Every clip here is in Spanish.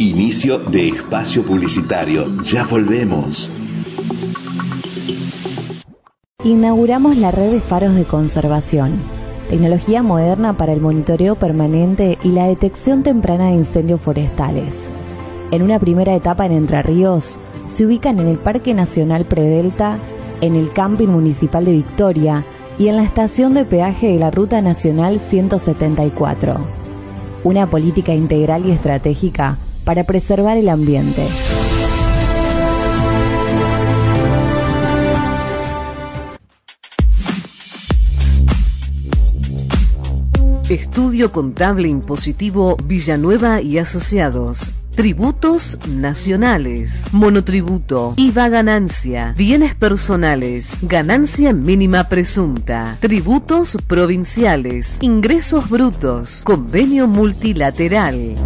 Inicio de espacio publicitario. Ya volvemos. Inauguramos la red de faros de conservación, tecnología moderna para el monitoreo permanente y la detección temprana de incendios forestales. En una primera etapa en Entre Ríos, se ubican en el Parque Nacional Predelta, en el Camping Municipal de Victoria y en la estación de peaje de la Ruta Nacional 174. Una política integral y estratégica para preservar el ambiente. Estudio Contable Impositivo Villanueva y Asociados. Tributos nacionales, monotributo, IVA ganancia, bienes personales, ganancia mínima presunta, tributos provinciales, ingresos brutos, convenio multilateral.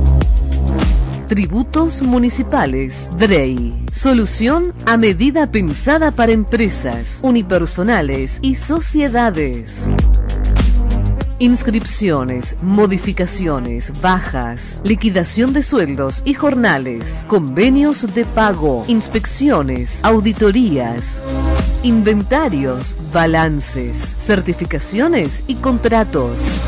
Tributos municipales, DREI. Solución a medida pensada para empresas, unipersonales y sociedades. Inscripciones, modificaciones, bajas, liquidación de sueldos y jornales, convenios de pago, inspecciones, auditorías, inventarios, balances, certificaciones y contratos.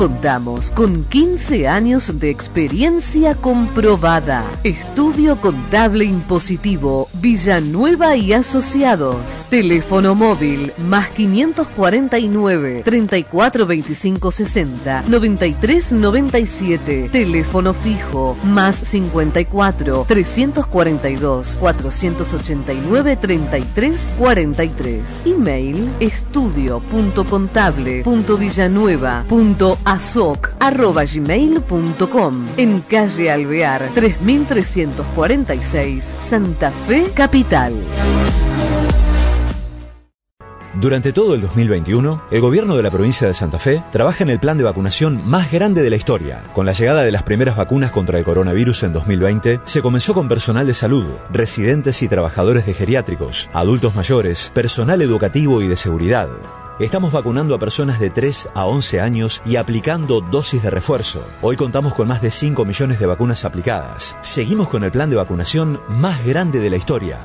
Contamos con 15 años de experiencia comprobada. Estudio Contable Impositivo Villanueva y Asociados. Teléfono móvil más 549 34 25 60 93 97. Teléfono fijo más 54 342 489 33 43. Email estudio.contable.villanueva.asociados azoc.gmail.com en calle Alvear 3346 Santa Fe Capital. Durante todo el 2021, el gobierno de la provincia de Santa Fe trabaja en el plan de vacunación más grande de la historia. Con la llegada de las primeras vacunas contra el coronavirus en 2020, se comenzó con personal de salud, residentes y trabajadores de geriátricos, adultos mayores, personal educativo y de seguridad. Estamos vacunando a personas de 3 a 11 años y aplicando dosis de refuerzo. Hoy contamos con más de 5 millones de vacunas aplicadas. Seguimos con el plan de vacunación más grande de la historia.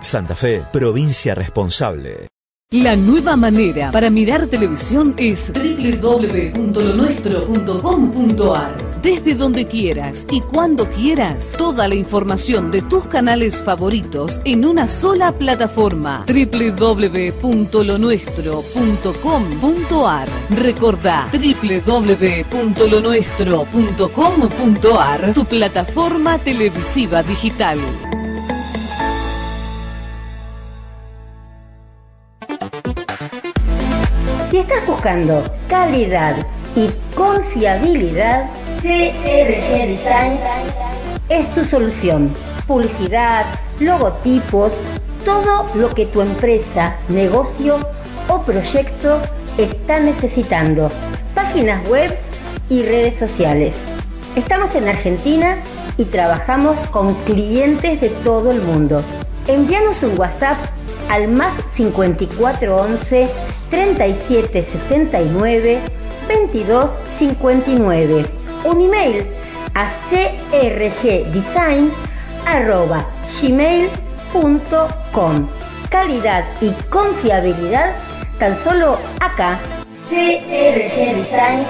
Santa Fe, provincia responsable. La nueva manera para mirar televisión es www.lonuestro.com.ar. Desde donde quieras y cuando quieras, toda la información de tus canales favoritos en una sola plataforma. www.lonuestro.com.ar. Recordá www.lonuestro.com.ar, tu plataforma televisiva digital. Buscando calidad y confiabilidad, CRG Design es tu solución. Publicidad, logotipos, todo lo que tu empresa, negocio o proyecto está necesitando. Páginas web y redes sociales. Estamos en Argentina y trabajamos con clientes de todo el mundo. Envíanos un WhatsApp al más 5411 3769 2259. Un email a crgdesign.gmail.com. Calidad y confiabilidad tan solo acá. CRG Design.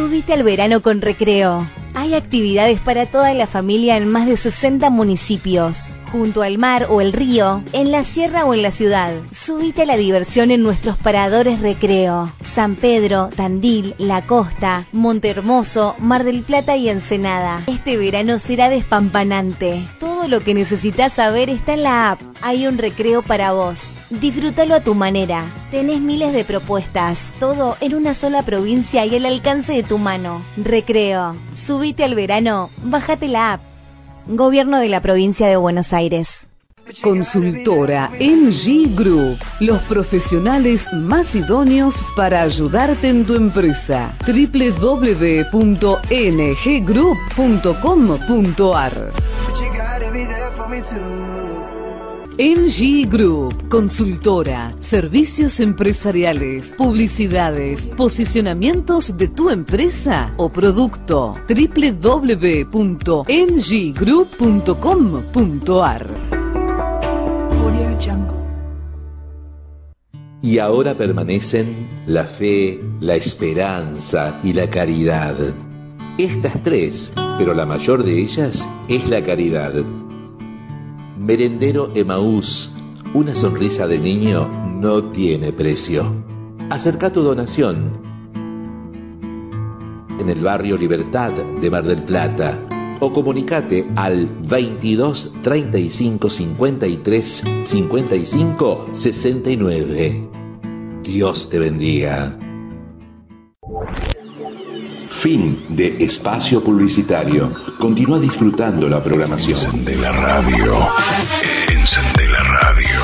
Subite al verano con recreo. Hay actividades para toda la familia en más de 60 municipios, junto al mar o el río, en la sierra o en la ciudad. Subite a la diversión en nuestros paradores recreo. San Pedro, Tandil, La Costa, Montehermoso, Mar del Plata y Ensenada. Este verano será despampanante. Todo lo que necesitas saber está en la app. Hay un recreo para vos. Disfrútalo a tu manera. Tenés miles de propuestas, todo en una sola provincia y al alcance de tu mano. Recreo. Subite al verano, bájate la app. Gobierno de la provincia de Buenos Aires. Consultora NG Group, los profesionales más idóneos para ayudarte en tu empresa. www.nggroup.com.ar NG Group, consultora, servicios empresariales, publicidades, posicionamientos de tu empresa o producto. www.nggroup.com.ar Y ahora permanecen la fe, la esperanza y la caridad. Estas tres, pero la mayor de ellas es la caridad. Merendero Emaús, una sonrisa de niño no tiene precio. Acerca tu donación en el barrio Libertad de Mar del Plata o comunicate al 22 35 53 55 69. Dios te bendiga. Fin de espacio publicitario. Continúa disfrutando la programación. Encende la radio. Encende la radio.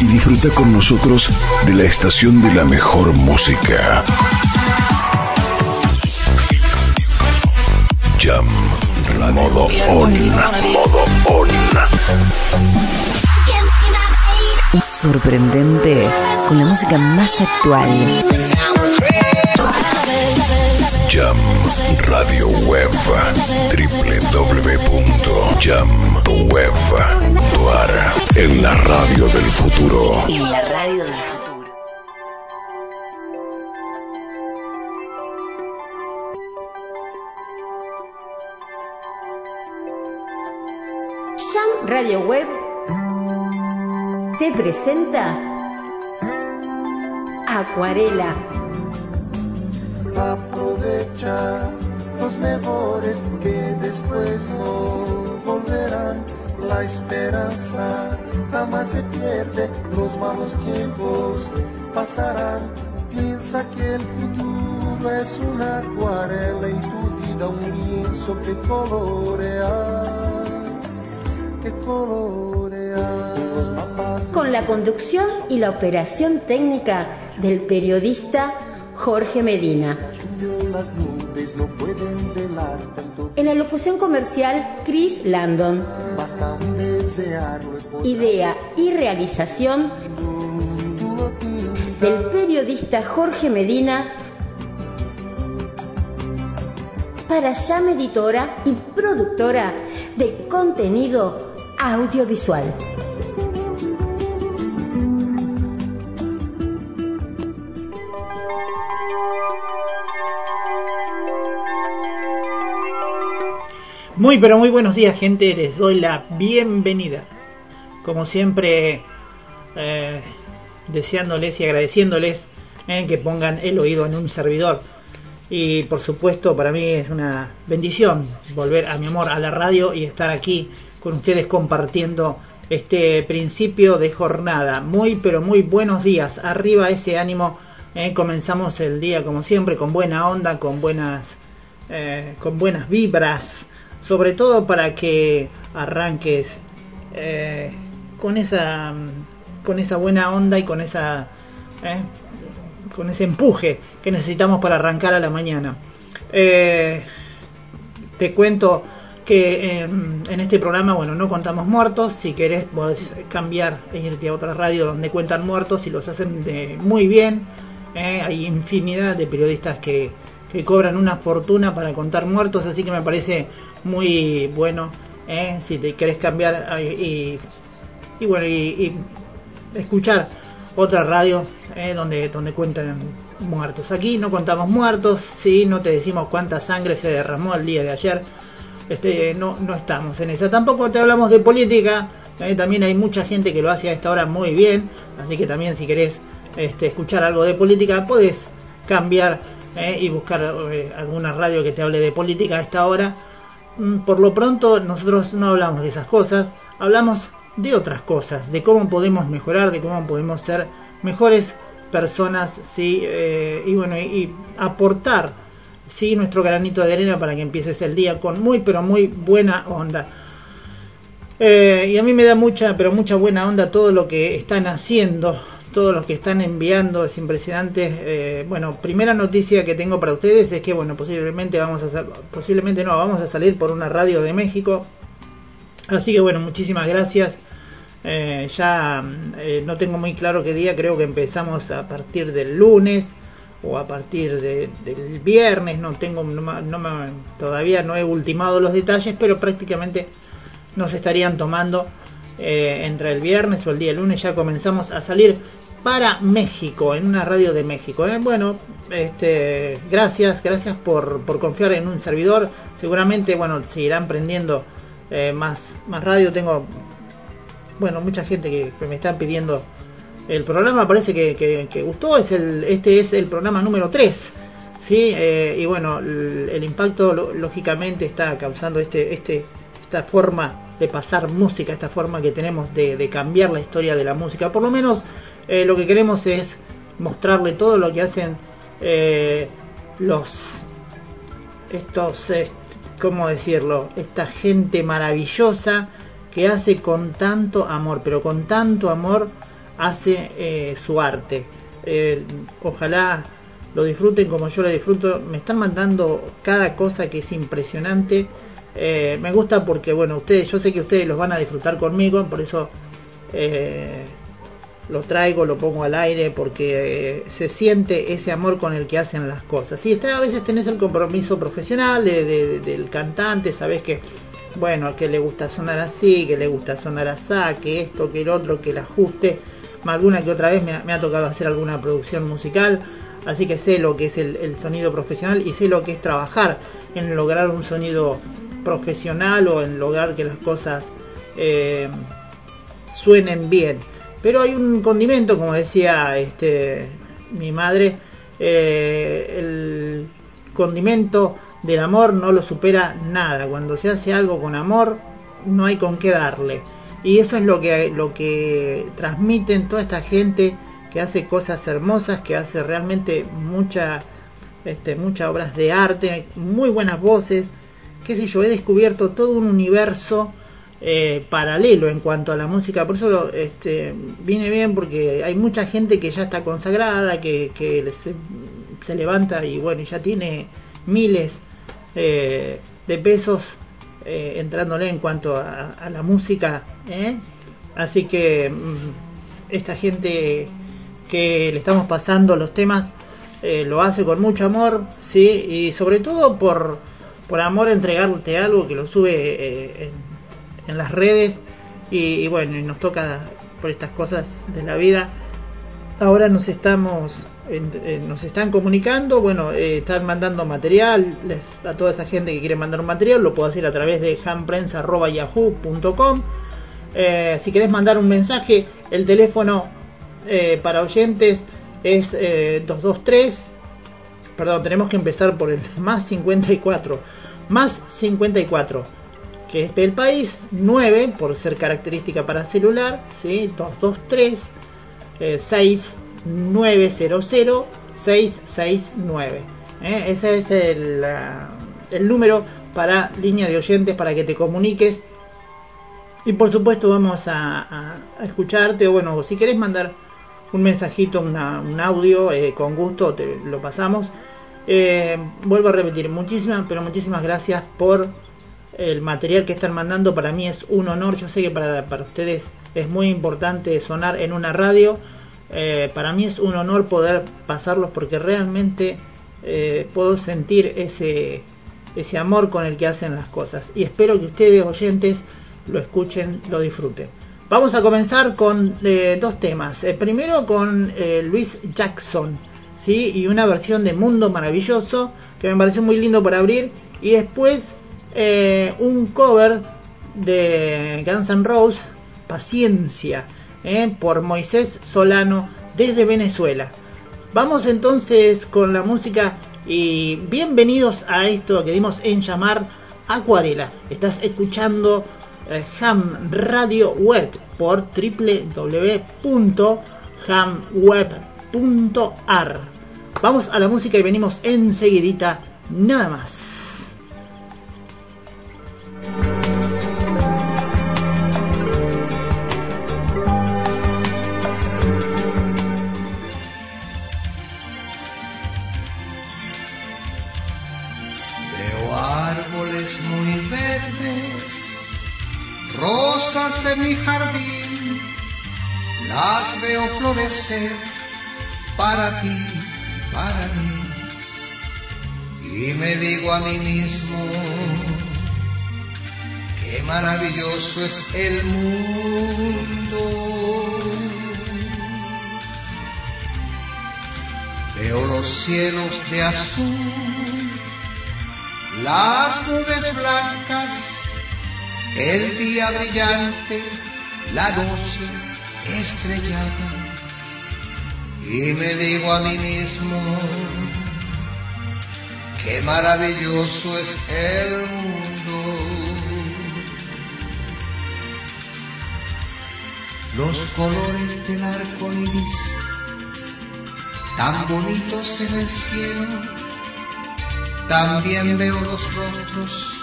Y disfruta con nosotros de la estación de la mejor música. Jam Modo On. Modo On. Sorprendente con la música más actual. Jam Radio Web www.jamweb.ar En la radio del futuro. En la radio del futuro. Radio Web te presenta Acuarela. Aprovecha los mejores que después no volverán. La esperanza jamás se pierde, los malos tiempos pasarán. Piensa que el futuro es una acuarela y tu vida un lienzo que colorea, que colorea. Con la conducción y la operación técnica del periodista Jorge Medina. En la locución comercial, Chris Landon. Idea y realización del periodista Jorge Medina para Jam Editora y productora de contenido audiovisual. Muy pero muy buenos días gente, les doy la bienvenida. Como siempre, eh, deseándoles y agradeciéndoles eh, que pongan el oído en un servidor. Y por supuesto para mí es una bendición volver a mi amor a la radio y estar aquí con ustedes compartiendo este principio de jornada. Muy pero muy buenos días, arriba ese ánimo. eh, comenzamos el día como siempre con buena onda, con buenas, eh, con buenas vibras sobre todo para que arranques eh, con esa con esa buena onda y con esa con ese empuje que necesitamos para arrancar a la mañana te cuento que en, en este programa bueno no contamos muertos si querés podés cambiar e irte a otra radio donde cuentan muertos y los hacen de muy bien Eh, hay infinidad de periodistas que, que cobran una fortuna para contar muertos así que me parece muy bueno ¿eh? si te querés cambiar y, y bueno y, y escuchar otra radio ¿eh? donde donde cuentan muertos aquí no contamos muertos sí no te decimos cuánta sangre se derramó el día de ayer este no no estamos en esa tampoco te hablamos de política ¿eh? también hay mucha gente que lo hace a esta hora muy bien así que también si querés este, escuchar algo de política podés cambiar ¿eh? y buscar eh, alguna radio que te hable de política a esta hora Mm, por lo pronto nosotros no hablamos de esas cosas, hablamos de otras cosas, de cómo podemos mejorar, de cómo podemos ser mejores personas, sí, eh, y bueno, y, y aportar, sí, nuestro granito de arena para que empieces el día con muy, pero muy buena onda. Eh, y a mí me da mucha, pero mucha buena onda todo lo que están haciendo, todos los que están enviando, es impresionante. Eh, bueno, primera noticia que tengo para ustedes es que, bueno, posiblemente vamos a, posiblemente no, vamos a salir por una radio de México. Así que bueno, muchísimas gracias. Eh, ya no tengo muy claro qué día, creo que empezamos a partir del lunes o a partir de, del viernes, no tengo, no, me, todavía no he ultimado los detalles, pero prácticamente nos estarían tomando eh, entre el viernes o el día lunes, ya comenzamos a salir para México, en una radio de México. Bueno, este, gracias, gracias por, por confiar en un servidor, seguramente, bueno, seguirán prendiendo más, más radio, tengo bueno, mucha gente que, me están pidiendo el programa, parece que, gustó, es el, este es el programa número 3. ¿sí? Eh, y bueno, el, impacto lógicamente está causando este, este, esta forma de pasar música, esta forma que tenemos de, cambiar la historia de la música. Por lo menos eh, lo que queremos es mostrarle todo lo que hacen eh, los estos, ¿cómo decirlo? Esta gente maravillosa que hace con tanto amor, pero con tanto amor hace eh, su arte. Eh, ojalá lo disfruten como yo lo disfruto. Me están mandando cada cosa que es impresionante. Eh, me gusta porque, bueno, ustedes, yo sé que ustedes los van a disfrutar conmigo, por eso lo traigo, lo pongo al aire, porque se siente ese amor con el que hacen las cosas. Sí, está, a veces tenés el compromiso profesional del cantante, sabes que bueno, que le gusta sonar así, que le gusta sonar así, que esto, que el otro, que el ajuste. Alguna que otra vez me, ha tocado hacer alguna producción musical, así que sé lo que es el, sonido profesional y sé lo que es trabajar en lograr un sonido profesional o en lograr que las cosas eh, suenen bien. Pero hay un condimento, como decía este, mi madre, eh, el condimento del amor no lo supera nada. Cuando se hace algo con amor, no hay con qué darle. Y eso es lo que, lo que transmiten toda esta gente que hace cosas hermosas, que hace realmente mucha, este, muchas obras de arte, muy buenas voces. Qué sé yo, he descubierto todo un universo eh, paralelo en cuanto a la música. Por eso este, viene bien porque hay mucha gente que ya está consagrada, que, que se, se levanta y bueno, ya tiene miles eh, de pesos eh, entrándole en cuanto a, la música. ¿eh? Así que mm, esta gente que le estamos pasando los temas lo hace con mucho amor, sí, y sobre todo por, por amor a entregarte algo que lo sube en, las redes y, bueno, y nos toca por estas cosas de la vida. Ahora nos estamos nos están comunicando, bueno, eh, están mandando material a toda esa gente que quiere mandar un material, lo puedo hacer a través de hanprensa.yahoo.com. Eh, si querés mandar un mensaje, el teléfono eh, para oyentes es 223, perdón, tenemos que empezar por el más 54, más 54, que es el país, 9 por ser característica para celular, ¿sí? 223 6 900 669. ¿eh? Ese es el, el número para línea de oyentes para que te comuniques. Y por supuesto vamos a, escucharte o bueno, si querés mandar un mensajito, un audio, eh, con gusto te lo pasamos. Eh, vuelvo a repetir, muchísimas, pero muchísimas gracias por el material que están mandando. Para mí es un honor, yo sé que para, para ustedes es muy importante sonar en una radio eh, para mí es un honor poder pasarlos porque realmente eh, puedo sentir ese, ese amor con el que hacen las cosas. Y espero que ustedes oyentes lo escuchen, lo disfruten. Vamos a comenzar con eh, dos temas. primero con Luis Jackson, ¿sí? y una versión de Mundo Maravilloso que me pareció muy lindo para abrir. Y después un cover de Guns N' Roses, Paciencia. ¿Eh? por Moisés Solano desde Venezuela. Vamos entonces con la música y bienvenidos a esto que dimos en llamar Acuarela. Estás escuchando eh, Ham Radio Web por www.hamweb.ar. Vamos a la música y venimos enseguidita, nada más. rosas en mi jardín, las veo florecer para ti y para mí. Y me digo a mí mismo, qué maravilloso es el mundo. Veo los cielos de azul, las nubes blancas el día brillante, la noche estrellada. Y me digo a mí mismo, qué maravilloso es el mundo. Los colores del arco iris, tan bonitos en el cielo, también veo los rostros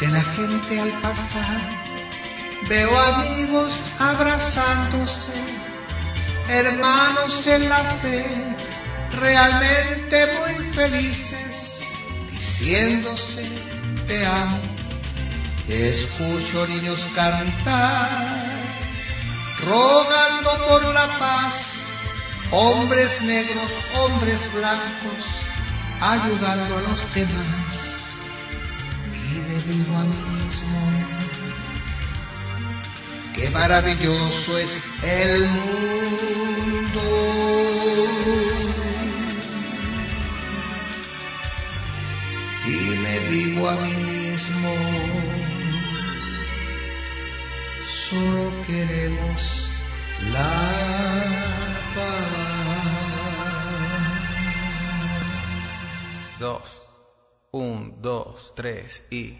de la gente al pasar. Veo amigos abrazándose, hermanos en la fe, realmente muy felices, diciéndose te amo. Escucho niños cantar, rogando por la paz, hombres negros, hombres blancos, ayudando a los demás. Digo a mí mismo, qué maravilloso es el mundo. Y me digo a mí mismo, solo queremos la paz. Dos, un, dos, tres y...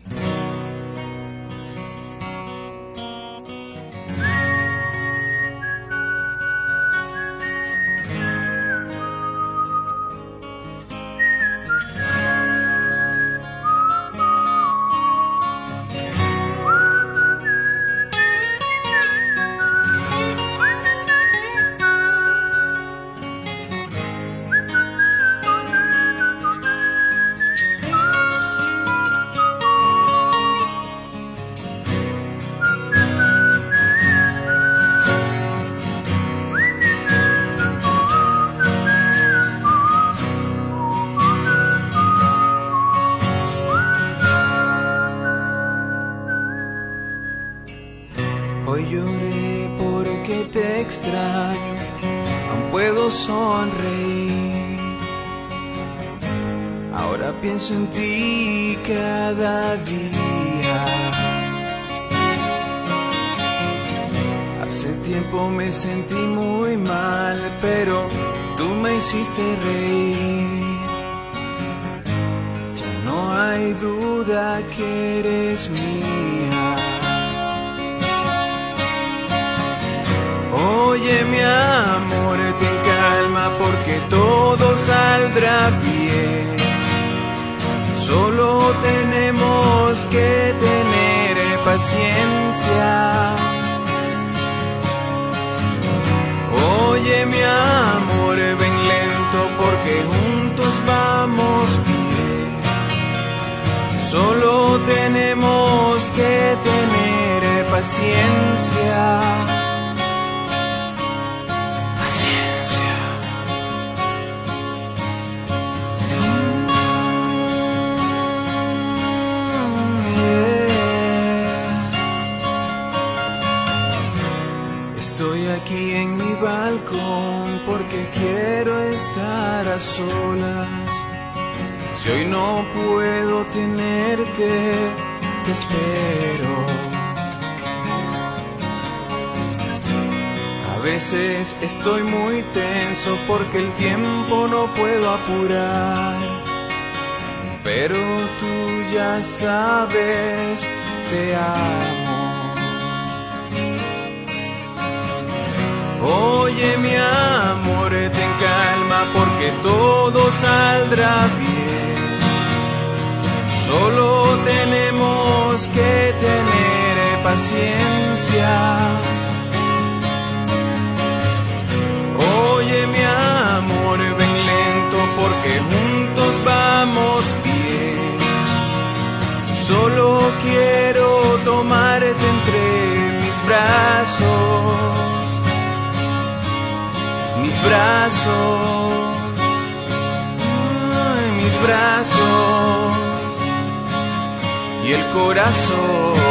paciencia. Oye mi amor, ven lento porque juntos vamos bien. Solo quiero tomarte entre mis brazos brazos, en mis brazos y el corazón.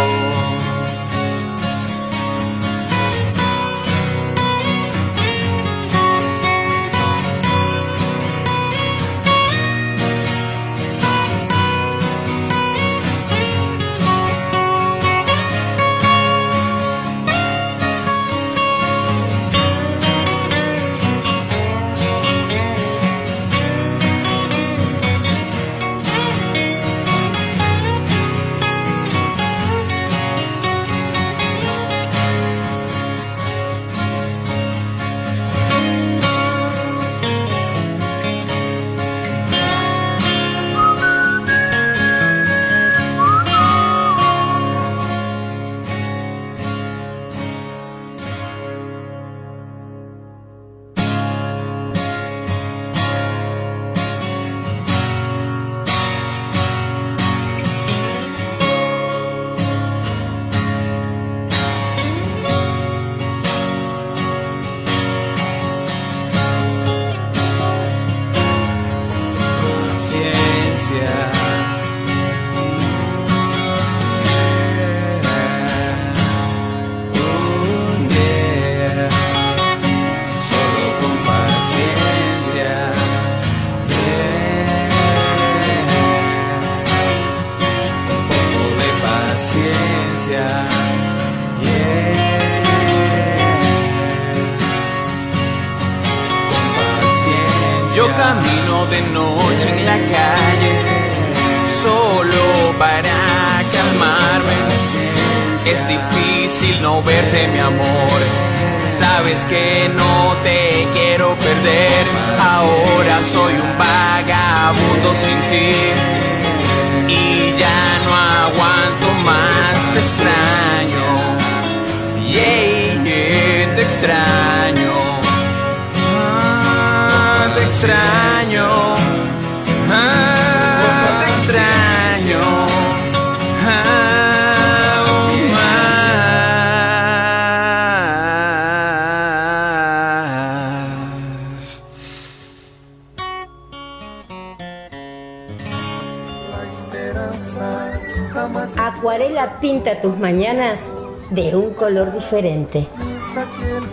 Diferente. Piensa el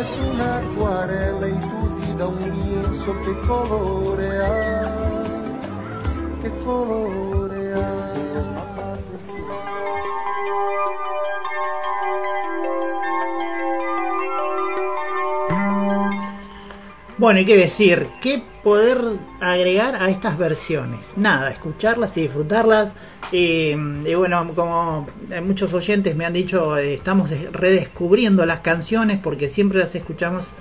es y tu que colorea, que decir, ¿qué poder agregar a estas versiones? Nada, escucharlas y disfrutarlas y, bueno, como muchos oyentes me han dicho, eh, estamos redescubriendo las canciones porque siempre las escuchamos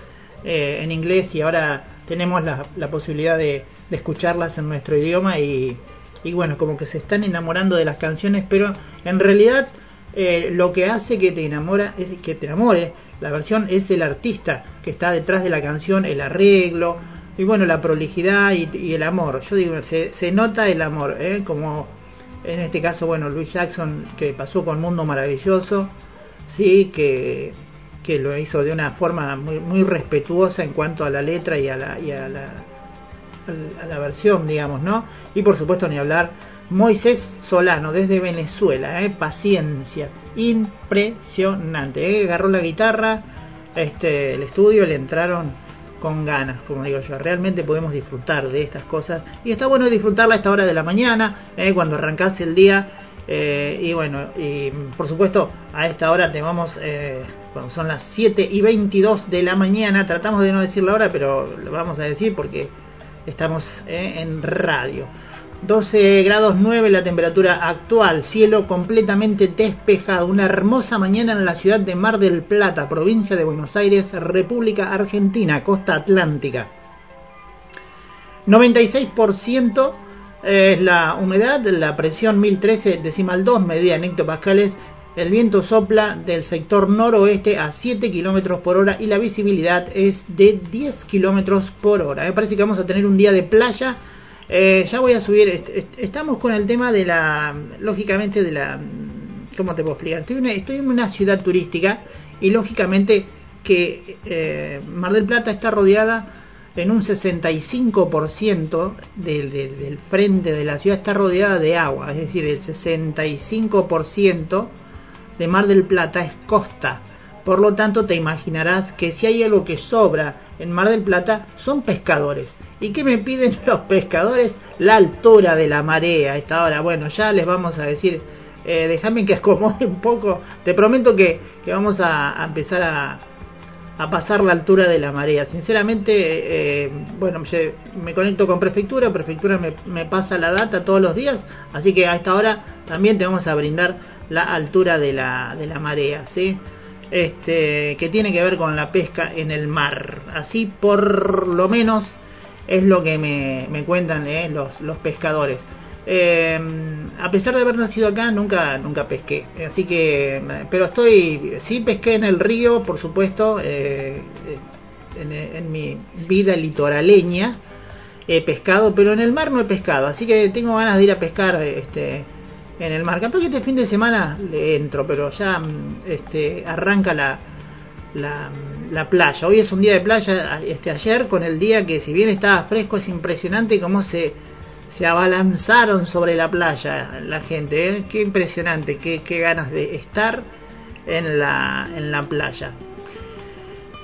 eh, en inglés y ahora tenemos la, posibilidad de, escucharlas en nuestro idioma y, bueno, como que se están enamorando de las canciones, pero en realidad eh, lo que hace que te enamora es que te enamore la versión es el artista que está detrás de la canción, el arreglo y bueno la prolijidad y, el amor. Yo digo se, se nota el amor, como en este caso, bueno, Luis Jackson, que pasó con Mundo Maravilloso, sí, que, que lo hizo de una forma muy, muy respetuosa en cuanto a la letra y a la, y a la, versión, digamos, ¿no? Y por supuesto, ni hablar, Moisés Solano, desde Venezuela, ¿eh? paciencia, impresionante, ¿eh? agarró la guitarra, este, el estudio, le entraron con ganas, como digo yo. Realmente podemos disfrutar de estas cosas y está bueno disfrutarla a esta hora de la mañana, eh, cuando arrancás el día. Eh, y bueno, y por supuesto, a esta hora te vamos, eh, son las 7 y 22 de la mañana, tratamos de no decir la hora, pero lo vamos a decir porque estamos en radio. 12 grados 9 la temperatura actual, cielo completamente despejado, una hermosa mañana en la ciudad de Mar del Plata, provincia de Buenos Aires, República Argentina, costa atlántica. 96% es la humedad, la presión 1013 decimal 2 medida en hectopascales, el viento sopla del sector noroeste a 7 km por hora y la visibilidad es de 10 km por hora. Me parece que vamos a tener un día de playa eh, ya voy a subir. estamos con el tema de la. Lógicamente, de la. ¿Cómo te puedo explicar? Estoy, estoy en una ciudad turística y lógicamente que eh, Mar del Plata está rodeada en un 65% del, del, del frente de la ciudad está rodeada de agua, es decir, el 65% de Mar del Plata es costa. Por lo tanto, te imaginarás que si hay algo que sobra en Mar del Plata son pescadores. ¿Y qué me piden los pescadores? La altura de la marea esta hora. Bueno, ya les vamos a decir, eh, déjame que acomode un poco. Te prometo que, que vamos a, a empezar a, a pasar la altura de la marea. Sinceramente, eh, bueno, me conecto con prefectura, prefectura me, me, pasa la data todos los días, así que a esta hora también te vamos a brindar la altura de la, de la marea, ¿sí? Este, que tiene que ver con la pesca en el mar. Así por lo menos es lo que me, me cuentan eh, los, los pescadores. Eh, a pesar de haber nacido acá, nunca, nunca pesqué. Así que, pero estoy, sí pesqué en el río, por supuesto, eh, en, en, mi vida litoraleña he pescado, pero en el mar no he pescado. Así que tengo ganas de ir a pescar este, en el mar. Capaz que este fin de semana le entro, pero ya este, arranca la, la, la, playa. Hoy es un día de playa, este, ayer con el día que si bien estaba fresco, es impresionante cómo se se abalanzaron sobre la playa la gente. ¿eh? Qué impresionante, qué, qué, ganas de estar en la, en la playa.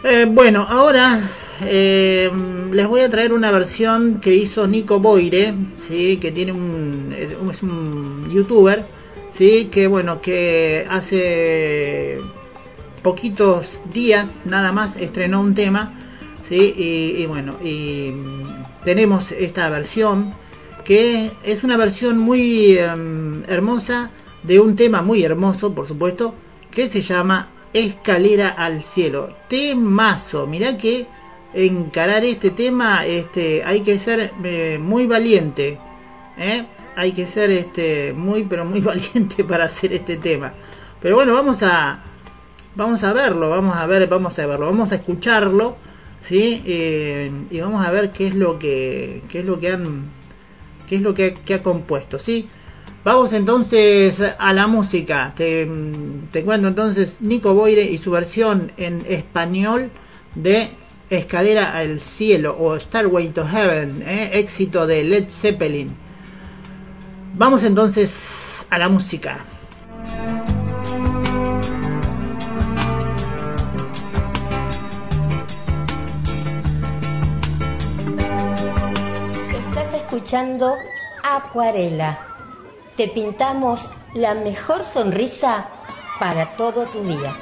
Eh, bueno, ahora eh, les voy a traer una versión que hizo Nico Boire, ¿sí? que tiene un, es un youtuber, ¿sí? que bueno, que hace poquitos días nada más estrenó un tema, ¿sí? y, bueno, y tenemos esta versión que es una versión muy eh, hermosa de un tema muy hermoso, por supuesto, que se llama Escalera al cielo. Temazo, mirá que encarar este tema este, hay que ser eh, muy valiente, ¿eh? hay que ser este, muy pero muy valiente para hacer este tema. Pero bueno, vamos a vamos a verlo, vamos a ver, vamos a verlo, vamos a escucharlo, sí, eh, y vamos a ver qué es lo que qué es lo que han qué es lo que, que, ha compuesto, ¿sí? Vamos entonces a la música. Te, cuento entonces Nico Boire y su versión en español de Escalera al Cielo o Starway to Heaven, ¿eh? éxito de Led Zeppelin. Vamos entonces a la música. escuchando Acuarela. Te pintamos la mejor sonrisa para todo tu día.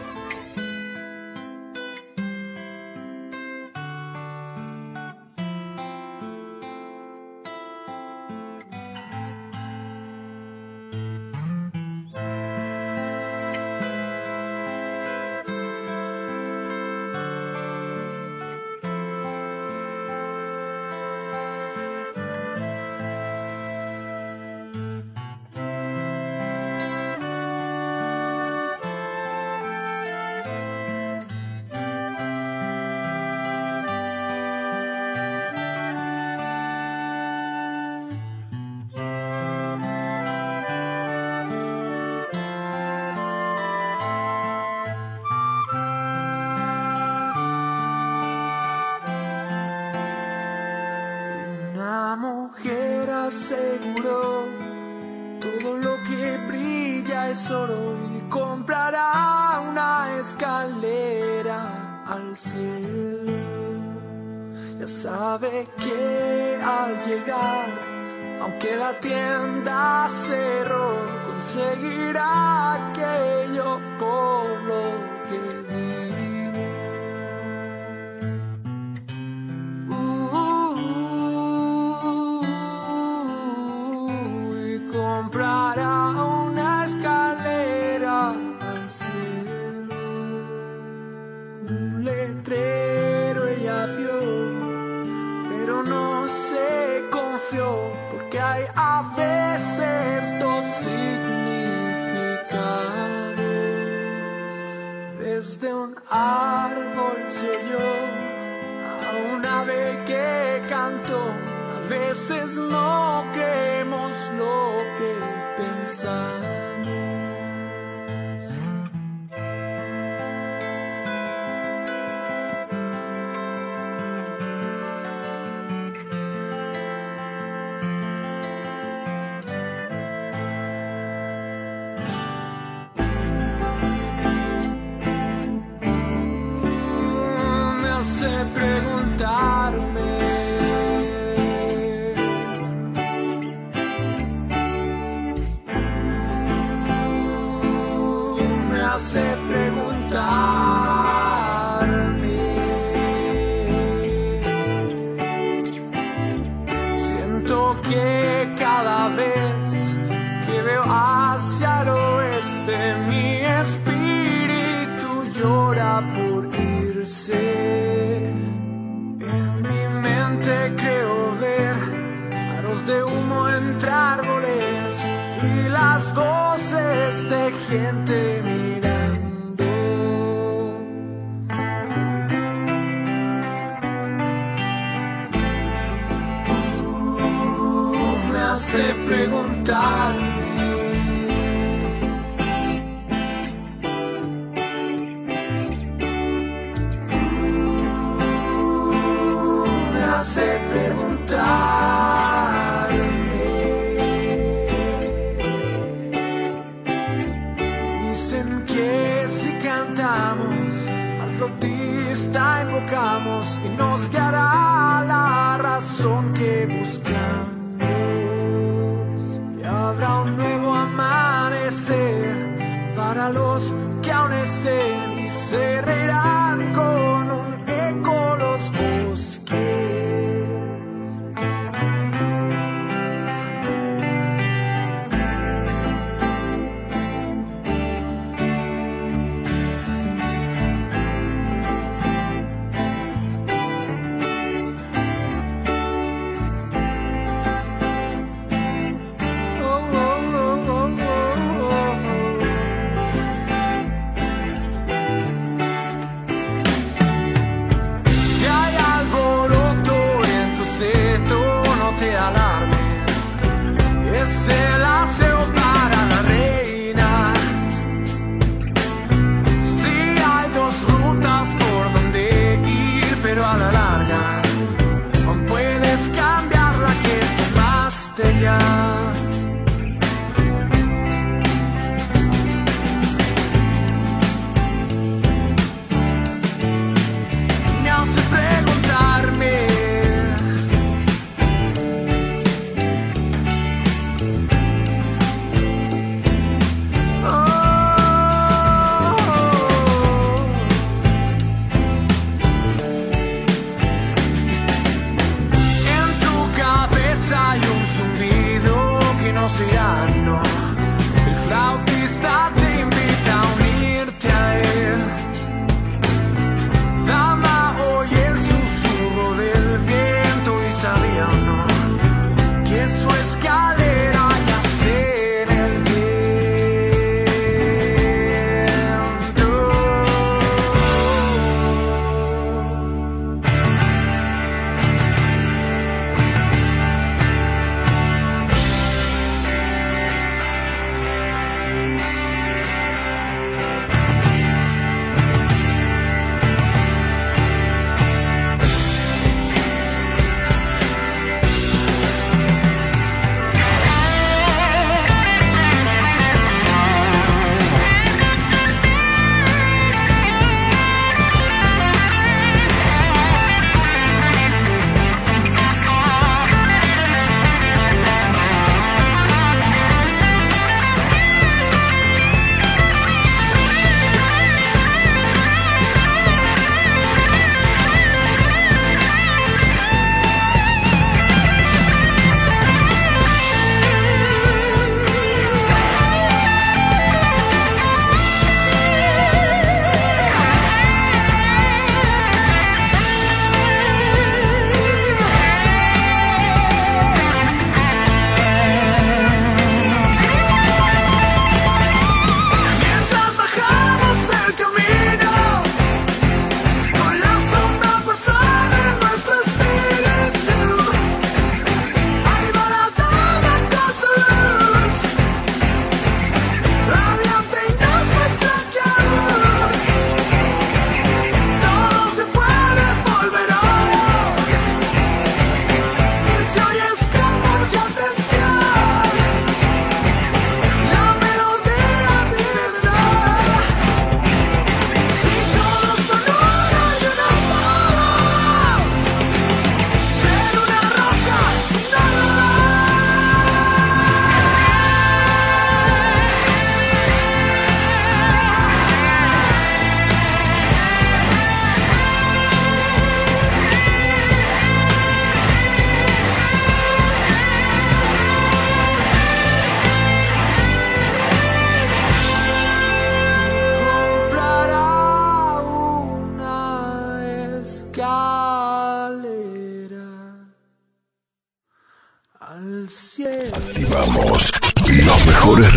tienda cerró, conseguirás. botella.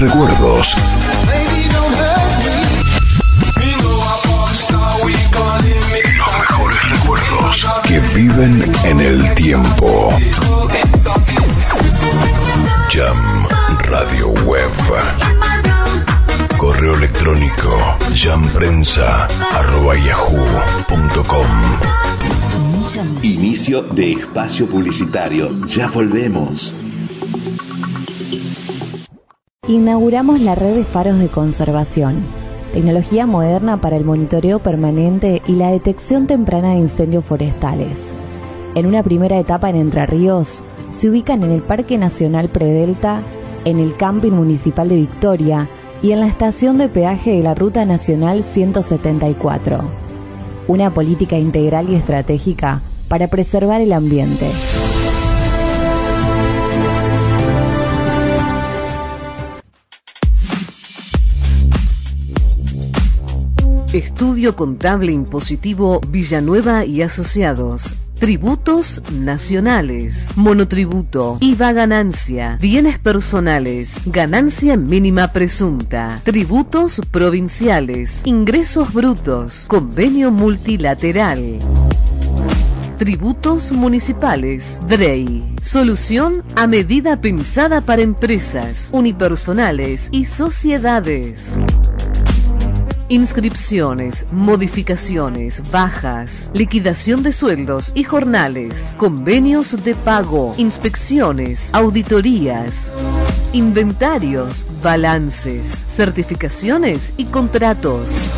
Recuerdos. Los mejores recuerdos que viven en el tiempo. Jam Radio Web. Correo electrónico jamprensa.yahoo.com Inicio de espacio publicitario. Ya volvemos. Inauguramos la red de faros de conservación, tecnología moderna para el monitoreo permanente y la detección temprana de incendios forestales. En una primera etapa en Entre Ríos, se ubican en el Parque Nacional Predelta, en el Camping Municipal de Victoria y en la estación de peaje de la Ruta Nacional 174. Una política integral y estratégica para preservar el ambiente. Estudio Contable Impositivo Villanueva y Asociados. Tributos nacionales, monotributo, IVA ganancia, bienes personales, ganancia mínima presunta, tributos provinciales, ingresos brutos, convenio multilateral. Tributos municipales, DREI. Solución a medida pensada para empresas, unipersonales y sociedades. Inscripciones, modificaciones, bajas, liquidación de sueldos y jornales, convenios de pago, inspecciones, auditorías, inventarios, balances, certificaciones y contratos.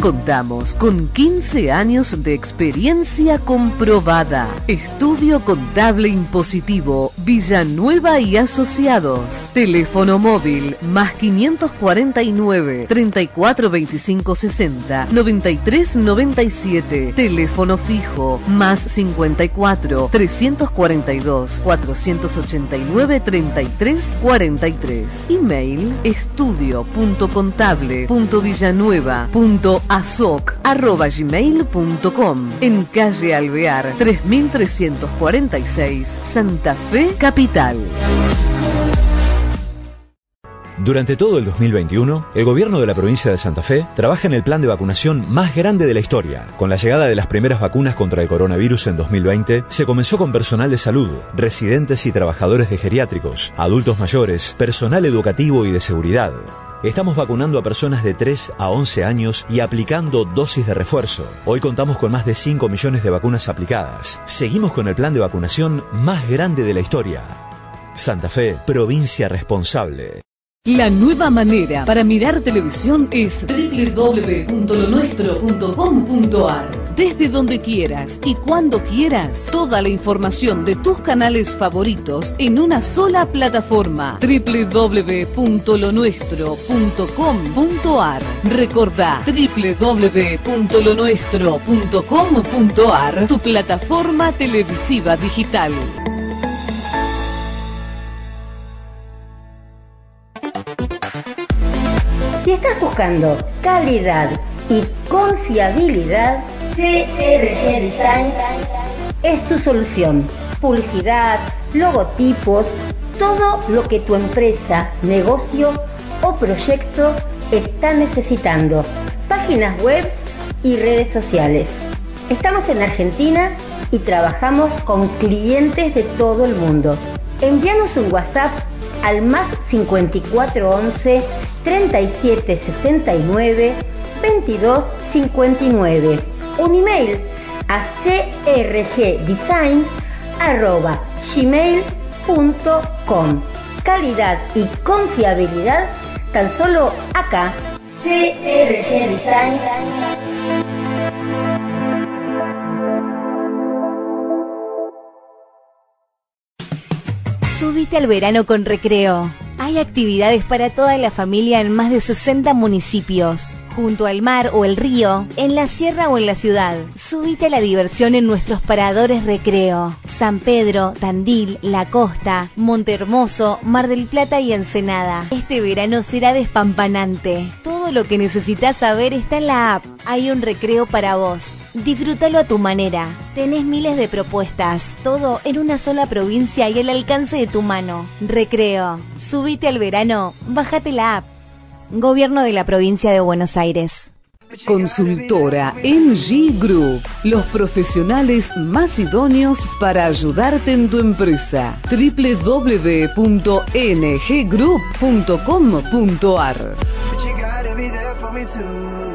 Contamos con 15 años de experiencia comprobada. Estudio Contable Impositivo Villanueva y Asociados. Teléfono móvil más 549 3425 60 93 97. Teléfono fijo más 54 342 489 33 43. Email estudio.contable.villanueva.com azoc.gmail.com en calle Alvear 3346 Santa Fe Capital. Durante todo el 2021, el gobierno de la provincia de Santa Fe trabaja en el plan de vacunación más grande de la historia. Con la llegada de las primeras vacunas contra el coronavirus en 2020, se comenzó con personal de salud, residentes y trabajadores de geriátricos, adultos mayores, personal educativo y de seguridad. Estamos vacunando a personas de 3 a 11 años y aplicando dosis de refuerzo. Hoy contamos con más de 5 millones de vacunas aplicadas. Seguimos con el plan de vacunación más grande de la historia. Santa Fe, provincia responsable. La nueva manera para mirar televisión es www.lonuestro.com.ar. Desde donde quieras y cuando quieras, toda la información de tus canales favoritos en una sola plataforma. www.lonuestro.com.ar. Recordá www.lonuestro.com.ar, tu plataforma televisiva digital. Si estás buscando calidad y confiabilidad, CRG Design es tu solución. Publicidad, logotipos, todo lo que tu empresa, negocio o proyecto está necesitando. Páginas web y redes sociales. Estamos en Argentina y trabajamos con clientes de todo el mundo. Envíanos un WhatsApp al más 5411 3769 2259. Un email a crgdesign.gmail.com. Calidad y confiabilidad tan solo acá. CRG Design. Subite al verano con recreo. Hay actividades para toda la familia en más de 60 municipios. junto al mar o el río, en la sierra o en la ciudad. Subite a la diversión en nuestros paradores recreo. San Pedro, Tandil, La Costa, Montehermoso, Mar del Plata y Ensenada. Este verano será despampanante. Todo lo que necesitas saber está en la app. Hay un recreo para vos. Disfrútalo a tu manera. Tenés miles de propuestas, todo en una sola provincia y al alcance de tu mano. Recreo. Subite al verano, bájate la app. Gobierno de la provincia de Buenos Aires. Consultora NG Group, los profesionales más idóneos para ayudarte en tu empresa. www.nggroup.com.ar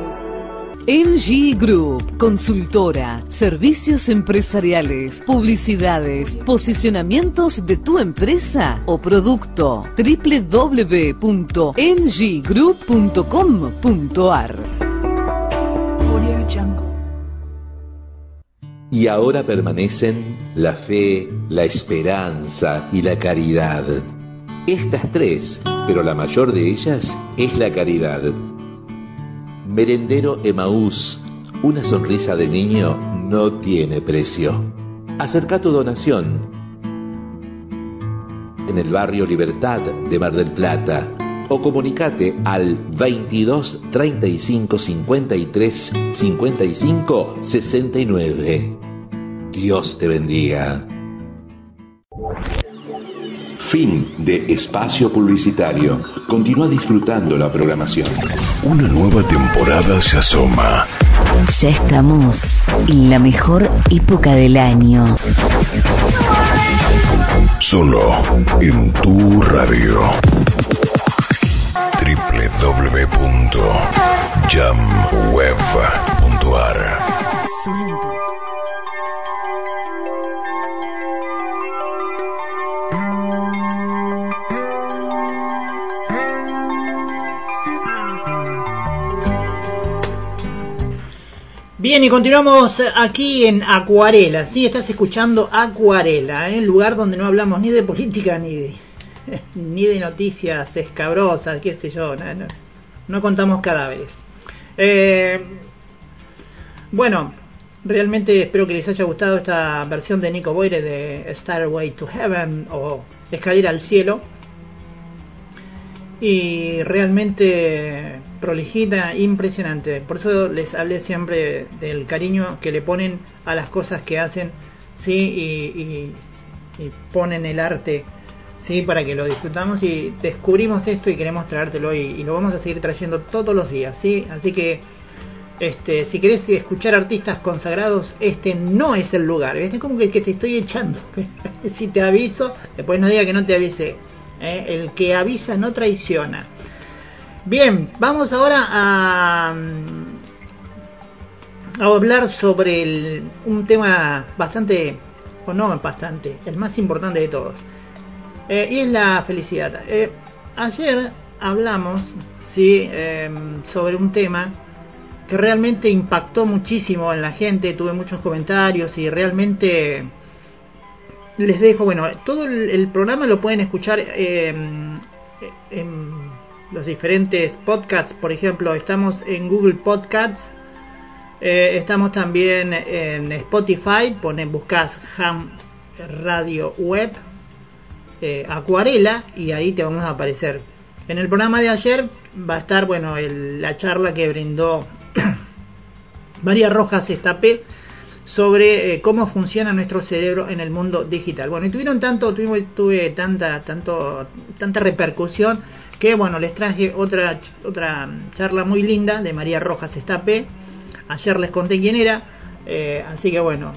NG Group, consultora, servicios empresariales, publicidades, posicionamientos de tu empresa o producto. www.nggroup.com.ar Y ahora permanecen la fe, la esperanza y la caridad. Estas tres, pero la mayor de ellas es la caridad. Merendero Emaús, una sonrisa de niño no tiene precio. Acerca tu donación en el barrio Libertad de Mar del Plata o comunicate al 22 35 53 55 69. Dios te bendiga. Fin de espacio publicitario. Continúa disfrutando la programación. Una nueva temporada se asoma. Ya estamos en la mejor época del año. Solo en tu radio. www.jamweb.ar Bien, y continuamos aquí en Acuarela. Sí, estás escuchando Acuarela, ¿eh? el lugar donde no hablamos ni de política ni de, ni de noticias escabrosas, qué sé yo. No, contamos cadáveres. Eh, bueno, realmente espero que les haya gustado esta versión de Nico Boire de Starway to Heaven o Escalera al Cielo. Y realmente prolijita, impresionante. Por eso les hablé siempre del cariño que le ponen a las cosas que hacen, sí, y, y- ponen el arte, sí, para que lo disfrutamos y descubrimos esto y queremos traértelo y, y lo vamos a seguir trayendo todos los días, sí. Así que, este, si querés escuchar artistas consagrados, este no es el lugar. ¿Ves? Es como que te estoy echando. si te aviso, después no diga que no te avise. ¿Eh? El que avisa no traiciona. Bien, vamos ahora a, hablar sobre el- un tema bastante, o no bastante, el más importante de todos. Eh, y es la felicidad. Eh, ayer hablamos sí, em, sobre un tema que realmente impactó muchísimo en la gente, tuve muchos comentarios y realmente les dejo, bueno, todo el, programa lo pueden escuchar em, en los diferentes podcasts, por ejemplo, estamos en Google Podcasts, eh, estamos también en Spotify, ponen, buscas Ham Radio Web, eh, Acuarela y ahí te vamos a aparecer. En el programa de ayer va a estar, bueno, la charla que brindó María Rojas Estapé sobre eh, cómo funciona nuestro cerebro en el mundo digital. Bueno, y tuvieron tanto, tuve tanta, tanto, tanta repercusión que bueno, les traje otra, otra charla muy linda de María Rojas Estapé. Ayer les conté quién era, eh, así que bueno,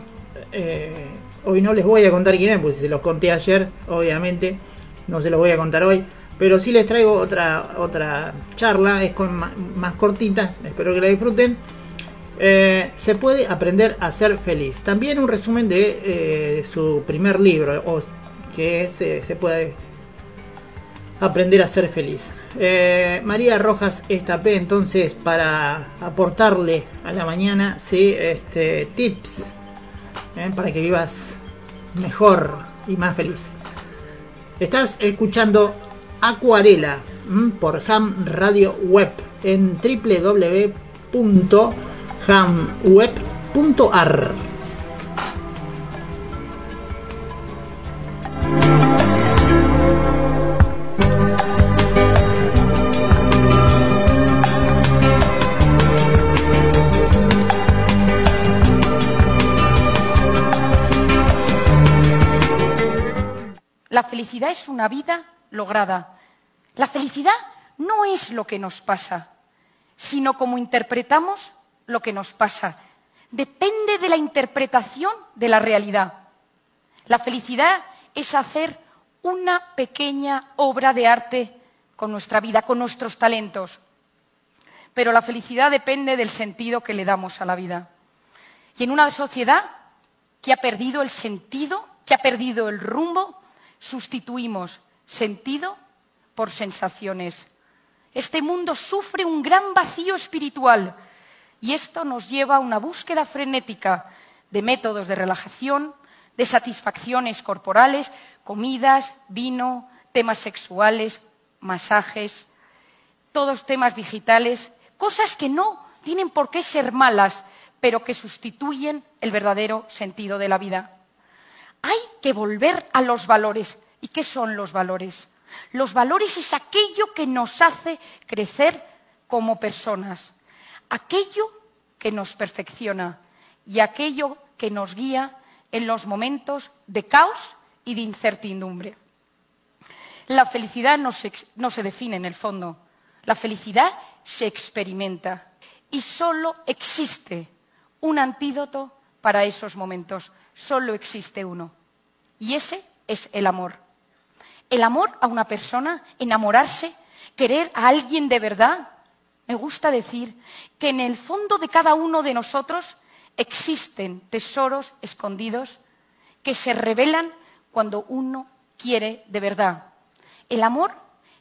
eh, hoy no les voy a contar quién es, si se los conté ayer, obviamente, no se los voy a contar hoy. Pero sí les traigo otra otra charla, es con más cortita, espero que la disfruten. Eh, se puede aprender a ser feliz. También un resumen de eh, su primer libro, o que es, eh, se puede aprender a ser feliz. Eh, María Rojas Estapé, entonces, para aportarle a la mañana, este, tips para que vivas mejor y más feliz. Estás escuchando Acuarela por Ham Radio Web en www.hamweb.ar. La felicidad es una vida lograda. La felicidad no es lo que nos pasa, sino cómo interpretamos lo que nos pasa. Depende de la interpretación de la realidad. La felicidad es hacer una pequeña obra de arte con nuestra vida, con nuestros talentos. Pero la felicidad depende del sentido que le damos a la vida. Y en una sociedad que ha perdido el sentido, que ha perdido el rumbo, sustituimos sentido por sensaciones. Este mundo sufre un gran vacío espiritual y esto nos lleva a una búsqueda frenética de métodos de relajación, de satisfacciones corporales, comidas, vino, temas sexuales, masajes, todos temas digitales, cosas que no tienen por qué ser malas, pero que sustituyen el verdadero sentido de la vida. Hay que volver a los valores. ¿Y qué son los valores? Los valores es aquello que nos hace crecer como personas, aquello que nos perfecciona y aquello que nos guía en los momentos de caos y de incertidumbre. La felicidad no se, no se, define en el fondo, la felicidad se experimenta y solo existe un antídoto para esos momentos, solo existe uno y ese es el amor. El amor a una persona, enamorarse, querer a alguien de verdad. Me gusta decir que en el fondo de cada uno de nosotros existen tesoros escondidos que se revelan cuando uno quiere de verdad. El amor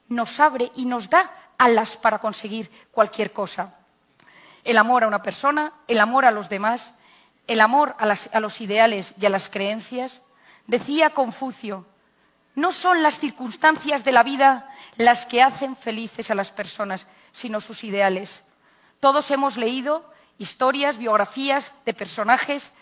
nos abre y nos da alas para conseguir cualquier cosa. El amor a una persona, el amor a los demás, el amor a, los ideales y a las creencias. Decía Confucio, no son las circunstancias de la vida las que hacen felices a las personas, sino sus ideales. Todos hemos leído historias, biografías de personajes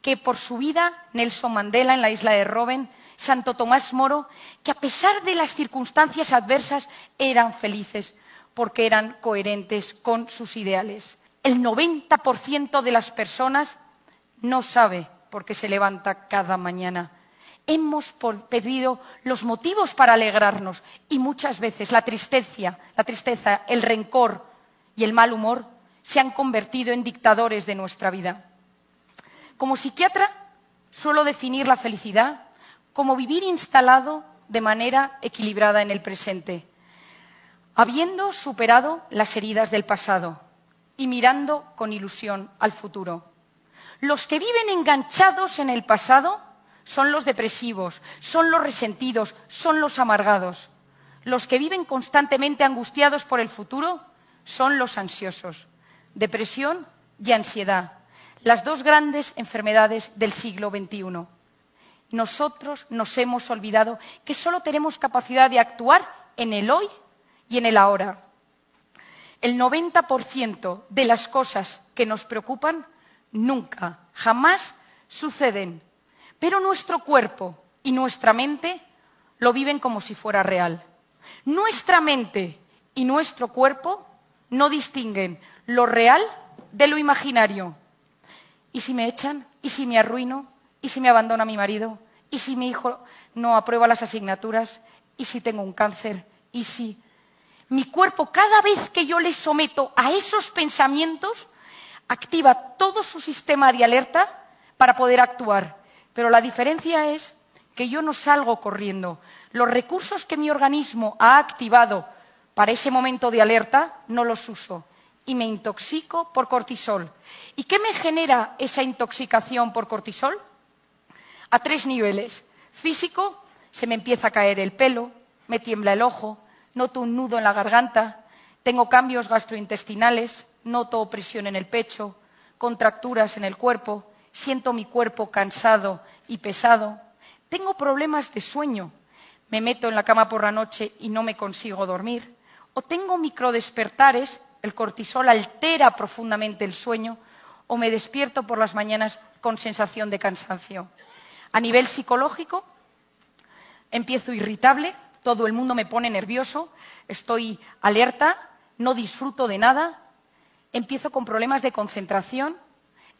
que por su vida, Nelson Mandela en la isla de Robben, Santo Tomás Moro, que a pesar de las circunstancias adversas eran felices porque eran coherentes con sus ideales. El 90% de las personas no sabe por qué se levanta cada mañana hemos perdido los motivos para alegrarnos y muchas veces la tristeza, la tristeza, el rencor y el mal humor se han convertido en dictadores de nuestra vida. Como psiquiatra suelo definir la felicidad como vivir instalado de manera equilibrada en el presente, habiendo superado las heridas del pasado y mirando con ilusión al futuro. Los que viven enganchados en el pasado son los depresivos, son los resentidos, son los amargados. Los que viven constantemente angustiados por el futuro son los ansiosos. Depresión y ansiedad, las dos grandes enfermedades del siglo XXI. Nosotros nos hemos olvidado que solo tenemos capacidad de actuar en el hoy y en el ahora. El 90% de las cosas que nos preocupan nunca, jamás suceden pero nuestro cuerpo y nuestra mente lo viven como si fuera real. Nuestra mente y nuestro cuerpo no distinguen lo real de lo imaginario. ¿Y si me echan? ¿Y si me arruino? ¿Y si me abandona mi marido? ¿Y si mi hijo no aprueba las asignaturas? ¿Y si tengo un cáncer? ¿Y si mi cuerpo, cada vez que yo le someto a esos pensamientos, activa todo su sistema de alerta para poder actuar? Pero la diferencia es que yo no salgo corriendo. Los recursos que mi organismo ha activado para ese momento de alerta no los uso y me intoxico por cortisol. ¿Y qué me genera esa intoxicación por cortisol? A tres niveles. Físico, se me empieza a caer el pelo, me tiembla el ojo, noto un nudo en la garganta, tengo cambios gastrointestinales, noto presión en el pecho, contracturas en el cuerpo, siento mi cuerpo cansado y pesado, tengo problemas de sueño, me meto en la cama por la noche y no me consigo dormir, o tengo microdespertares, el cortisol altera profundamente el sueño, o me despierto por las mañanas con sensación de cansancio. A nivel psicológico, empiezo irritable, todo el mundo me pone nervioso, estoy alerta, no disfruto de nada, empiezo con problemas de concentración,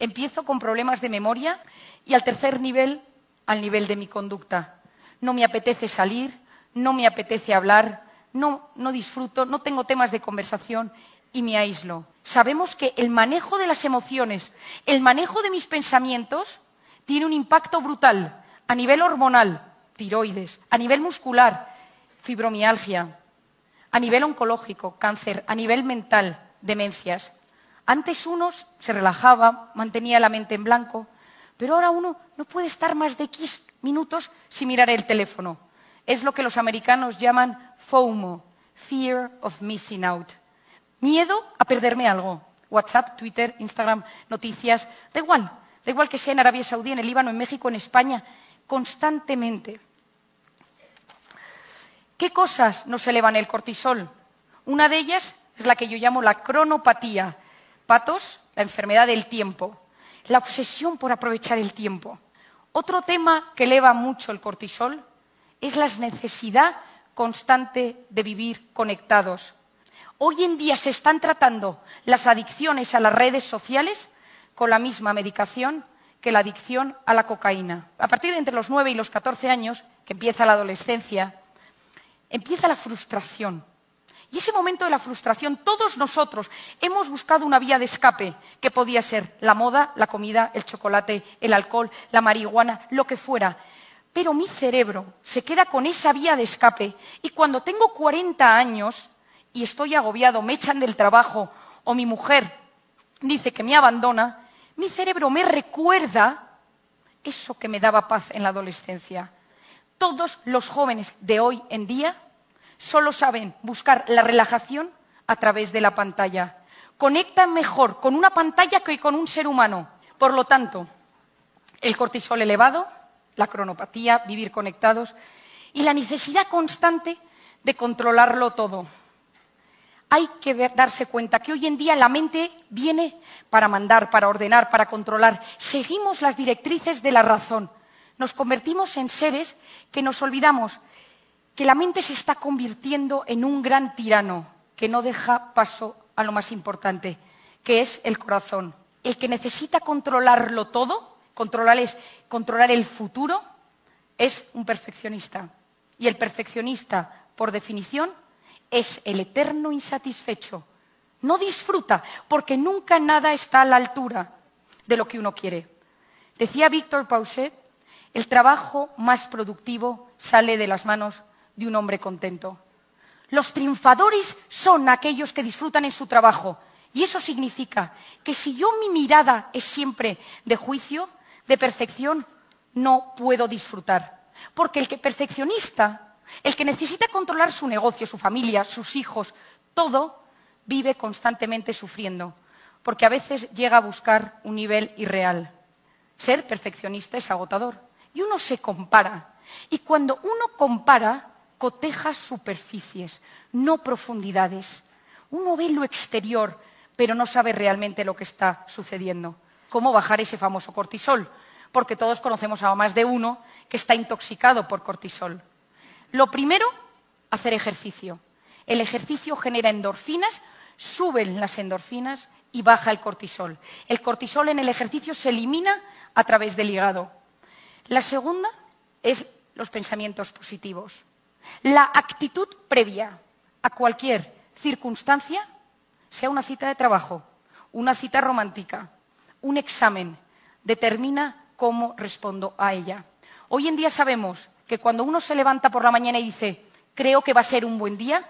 empiezo con problemas de memoria y al tercer nivel, al nivel de mi conducta. No me apetece salir, no me apetece hablar, no, no disfruto, no tengo temas de conversación y me aíslo. Sabemos que el manejo de las emociones, el manejo de mis pensamientos, tiene un impacto brutal a nivel hormonal, tiroides, a nivel muscular, fibromialgia, a nivel oncológico, cáncer, a nivel mental, demencias. Antes uno se relajaba, mantenía la mente en blanco, pero ahora uno no puede estar más de X minutos sin mirar el teléfono. Es lo que los americanos llaman FOMO, Fear of Missing Out. Miedo a perderme algo. WhatsApp, Twitter, Instagram, noticias, da igual, da igual que sea en Arabia Saudí, en el Líbano, en México, en España, constantemente. ¿Qué cosas nos elevan el cortisol? Una de ellas es la que yo llamo la cronopatía. Patos, la enfermedad del tiempo. La obsesión por aprovechar el tiempo. Otro tema que eleva mucho el cortisol es la necesidad constante de vivir conectados. Hoy en día se están tratando las adicciones a las redes sociales con la misma medicación que la adicción a la cocaína. A partir de entre los nueve y los catorce años, que empieza la adolescencia, empieza la frustración. Y ese momento de la frustración, todos nosotros hemos buscado una vía de escape, que podía ser la moda, la comida, el chocolate, el alcohol, la marihuana, lo que fuera. Pero mi cerebro se queda con esa vía de escape y cuando tengo 40 años y estoy agobiado, me echan del trabajo o mi mujer dice que me abandona, mi cerebro me recuerda eso que me daba paz en la adolescencia. Todos los jóvenes de hoy en día solo saben buscar la relajación a través de la pantalla. Conectan mejor con una pantalla que con un ser humano. Por lo tanto, el cortisol elevado, la cronopatía, vivir conectados y la necesidad constante de controlarlo todo hay que darse cuenta que hoy en día la mente viene para mandar, para ordenar, para controlar. Seguimos las directrices de la razón. Nos convertimos en seres que nos olvidamos que la mente se está convirtiendo en un gran tirano que no deja paso a lo más importante, que es el corazón. El que necesita controlarlo todo, controlar, controlar el futuro, es un perfeccionista. Y el perfeccionista, por definición, es el eterno insatisfecho. No disfruta porque nunca nada está a la altura de lo que uno quiere. Decía Víctor Pauset, el trabajo más productivo sale de las manos de un hombre contento. Los triunfadores son aquellos que disfrutan en su trabajo. Y eso significa que si yo mi mirada es siempre de juicio, de perfección, no puedo disfrutar. Porque el que perfeccionista el que necesita controlar su negocio, su familia, sus hijos, todo, vive constantemente sufriendo, porque a veces llega a buscar un nivel irreal. Ser perfeccionista es agotador. Y uno se compara. Y cuando uno compara, coteja superficies, no profundidades. Uno ve lo exterior, pero no sabe realmente lo que está sucediendo. ¿Cómo bajar ese famoso cortisol? Porque todos conocemos a más de uno que está intoxicado por cortisol. Lo primero, hacer ejercicio. El ejercicio genera endorfinas, suben las endorfinas y baja el cortisol. El cortisol en el ejercicio se elimina a través del hígado. La segunda es los pensamientos positivos. La actitud previa a cualquier circunstancia, sea una cita de trabajo, una cita romántica, un examen, determina cómo respondo a ella. Hoy en día sabemos que cuando uno se levanta por la mañana y dice, creo que va a ser un buen día,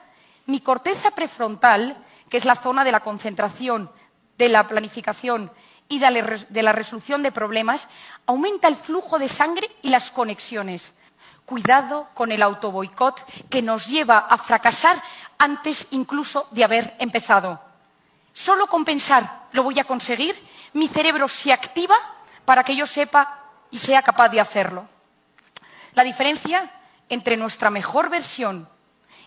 mi corteza prefrontal, que es la zona de la concentración, de la planificación y de la resolución de problemas, aumenta el flujo de sangre y las conexiones. Cuidado con el autoboicot que nos lleva a fracasar antes incluso de haber empezado. Solo con pensar lo voy a conseguir, mi cerebro se activa para que yo sepa y sea capaz de hacerlo. La diferencia entre nuestra mejor versión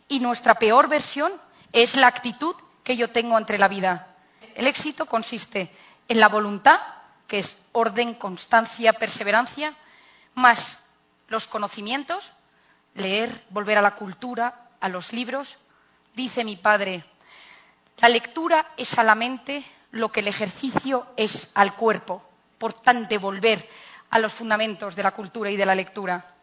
y nuestra peor versión es la actitud que yo tengo ante la vida. El éxito consiste en la voluntad, que es orden, constancia, perseverancia, más los conocimientos, leer, volver a la cultura, a los libros. Dice mi padre, la lectura es a la mente lo que el ejercicio es al cuerpo. Por tanto, volver a los fundamentos de la cultura y de la lectura.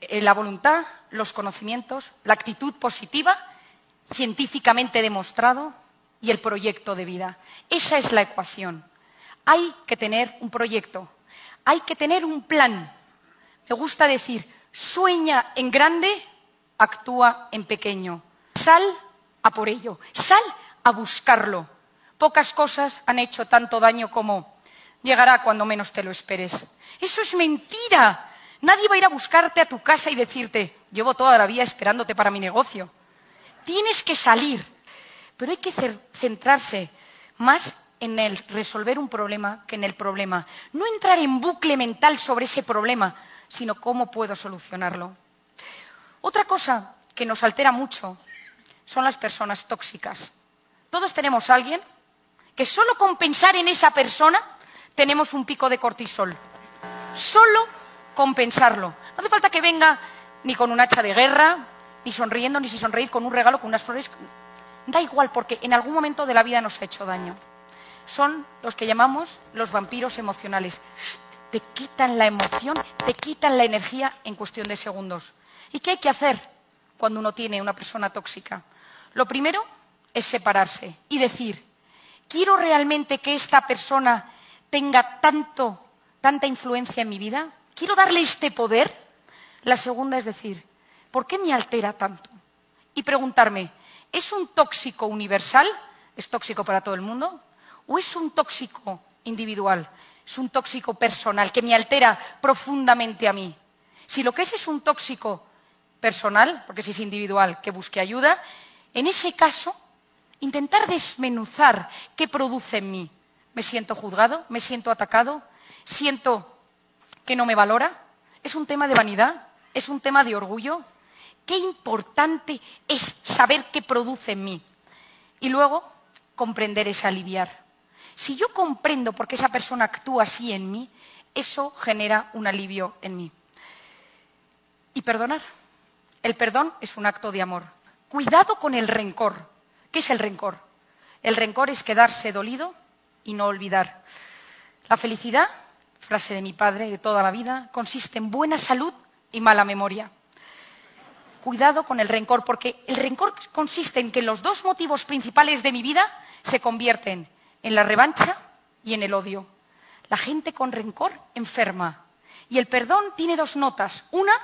Eh, la voluntad, los conocimientos, la actitud positiva, científicamente demostrado, y el proyecto de vida. Esa es la ecuación. Hay que tener un proyecto, hay que tener un plan. Me gusta decir, sueña en grande, actúa en pequeño. Sal a por ello, sal a buscarlo. Pocas cosas han hecho tanto daño como llegará cuando menos te lo esperes. Eso es mentira. Nadie va a ir a buscarte a tu casa y decirte, llevo toda la vida esperándote para mi negocio. Tienes que salir, pero hay que centrarse más en el resolver un problema que en el problema. No entrar en bucle mental sobre ese problema, sino cómo puedo solucionarlo. Otra cosa que nos altera mucho son las personas tóxicas. Todos tenemos a alguien que solo con pensar en esa persona tenemos un pico de cortisol. Solo con pensarlo. No hace falta que venga ni con un hacha de guerra, ni sonriendo, ni si sonreír con un regalo, con unas flores. Da igual, porque en algún momento de la vida nos ha hecho daño. Son los que llamamos los vampiros emocionales. Te quitan la emoción, te quitan la energía en cuestión de segundos. ¿Y qué hay que hacer cuando uno tiene una persona tóxica? Lo primero es separarse y decir, ¿quiero realmente que esta persona tenga tanto, tanta influencia en mi vida? ¿Quiero darle este poder? La segunda es decir, ¿por qué me altera tanto? Y preguntarme, ¿es un tóxico universal? ¿Es tóxico para todo el mundo? ¿O es un tóxico individual? ¿Es un tóxico personal que me altera profundamente a mí? Si lo que es es un tóxico personal, porque si es individual, que busque ayuda, en ese caso, intentar desmenuzar qué produce en mí. ¿Me siento juzgado? ¿Me siento atacado? ¿Siento que no me valora? ¿Es un tema de vanidad? ¿Es un tema de orgullo? Qué importante es saber qué produce en mí. Y luego, comprender es aliviar. Si yo comprendo por qué esa persona actúa así en mí, eso genera un alivio en mí. Y perdonar. El perdón es un acto de amor. Cuidado con el rencor. ¿Qué es el rencor? El rencor es quedarse dolido y no olvidar. La felicidad, frase de mi padre de toda la vida, consiste en buena salud y mala memoria. Cuidado con el rencor, porque el rencor consiste en que los dos motivos principales de mi vida se convierten en la revancha y en el odio. La gente con rencor enferma. Y el perdón tiene dos notas. Una,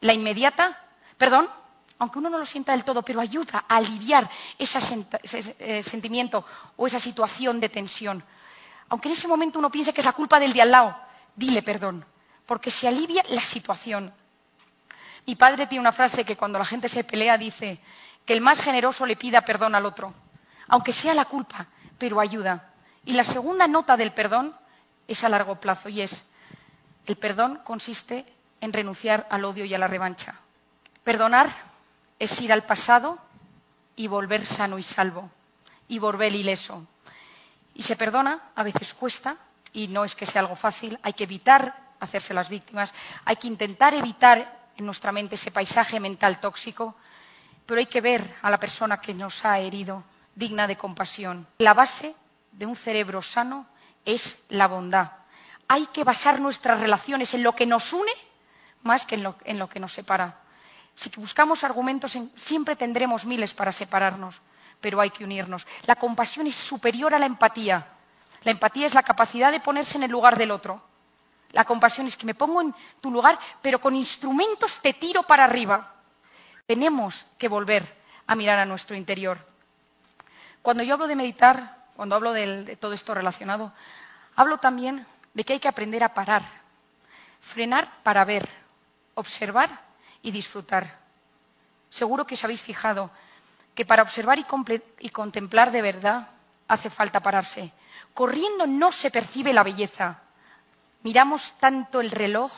la inmediata, perdón, aunque uno no lo sienta del todo, pero ayuda a aliviar ese eh, sentimiento o esa situación de tensión. Aunque en ese momento uno piense que es la culpa del de al lado, dile perdón, porque se alivia la situación. Mi padre tiene una frase que cuando la gente se pelea dice que el más generoso le pida perdón al otro, aunque sea la culpa, pero ayuda. Y la segunda nota del perdón es a largo plazo y es el perdón consiste en renunciar al odio y a la revancha. Perdonar es ir al pasado y volver sano y salvo, y volver ileso. Y se perdona, a veces cuesta, y no es que sea algo fácil, hay que evitar hacerse las víctimas, hay que intentar evitar en nuestra mente ese paisaje mental tóxico, pero hay que ver a la persona que nos ha herido digna de compasión. La base de un cerebro sano es la bondad. Hay que basar nuestras relaciones en lo que nos une más que en lo, en lo que nos separa. Si buscamos argumentos, siempre tendremos miles para separarnos, pero hay que unirnos. La compasión es superior a la empatía. La empatía es la capacidad de ponerse en el lugar del otro. La compasión es que me pongo en tu lugar, pero con instrumentos te tiro para arriba. Tenemos que volver a mirar a nuestro interior. Cuando yo hablo de meditar, cuando hablo de todo esto relacionado, hablo también de que hay que aprender a parar, frenar para ver, observar y disfrutar. Seguro que os habéis fijado que para observar y, contemplar de verdad hace falta pararse. Corriendo no se percibe la belleza. Miramos tanto el reloj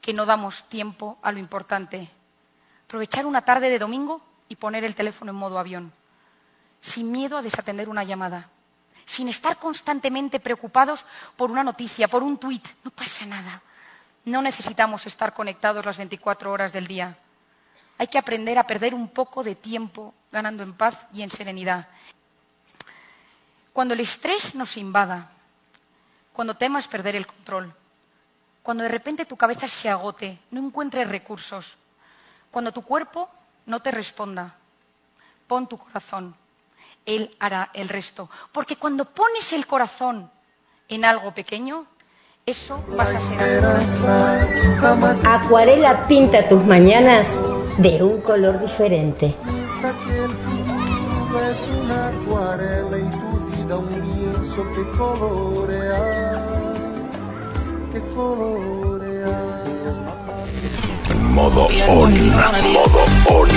que no damos tiempo a lo importante. Aprovechar una tarde de domingo y poner el teléfono en modo avión, sin miedo a desatender una llamada, sin estar constantemente preocupados por una noticia, por un tuit. No pasa nada. No necesitamos estar conectados las 24 horas del día. Hay que aprender a perder un poco de tiempo ganando en paz y en serenidad. Cuando el estrés nos invada, cuando temas perder el control, cuando de repente tu cabeza se agote, no encuentres recursos, cuando tu cuerpo no te responda, pon tu corazón. Él hará el resto. Porque cuando pones el corazón en algo pequeño, eso vas a ser. Acuarela pinta tus mañanas de un color diferente. Piensa que el futuro es una acuarela y tu vida un lienzo que colorea, que colorea. Modo on. Modo on.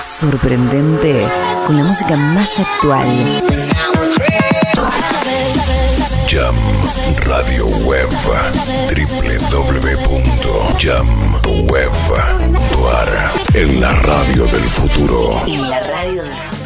Sorprendente con la música más actual. Jam Radio Web. www.jamweb.ar En la radio del futuro. En la radio del Yo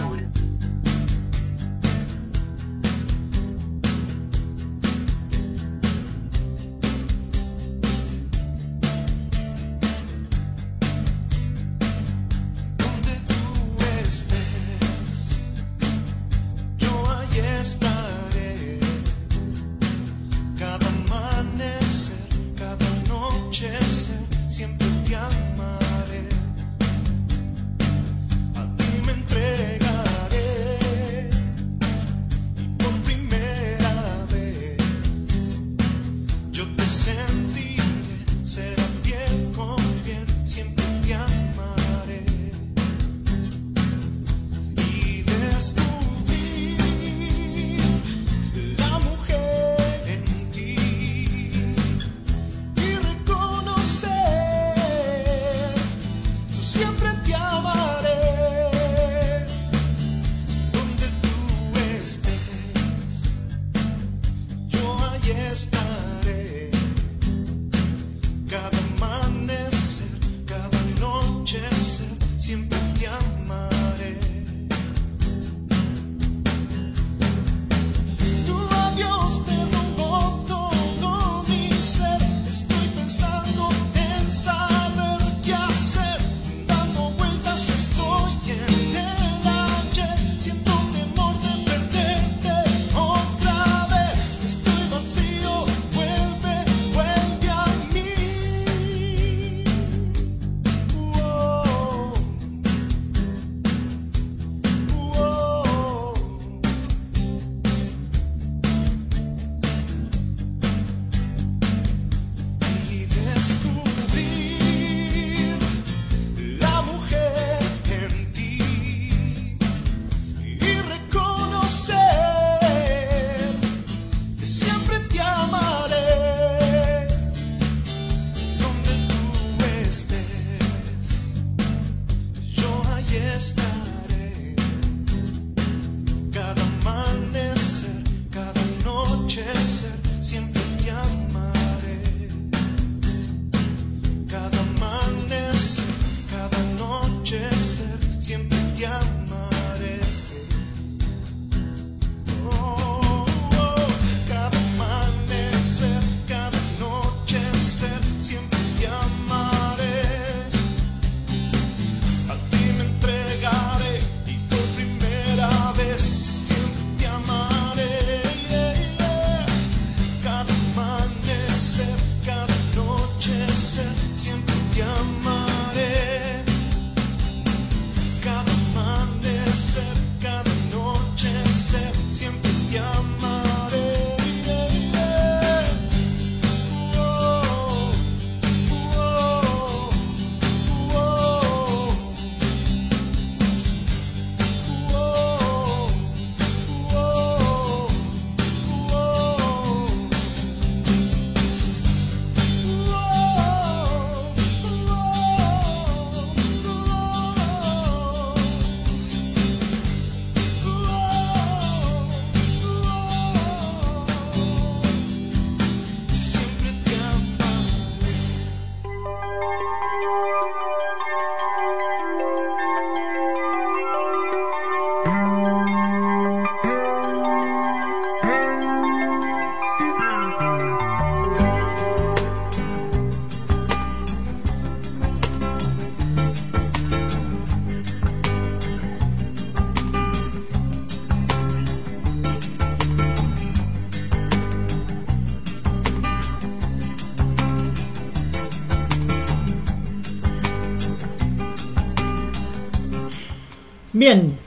Bien,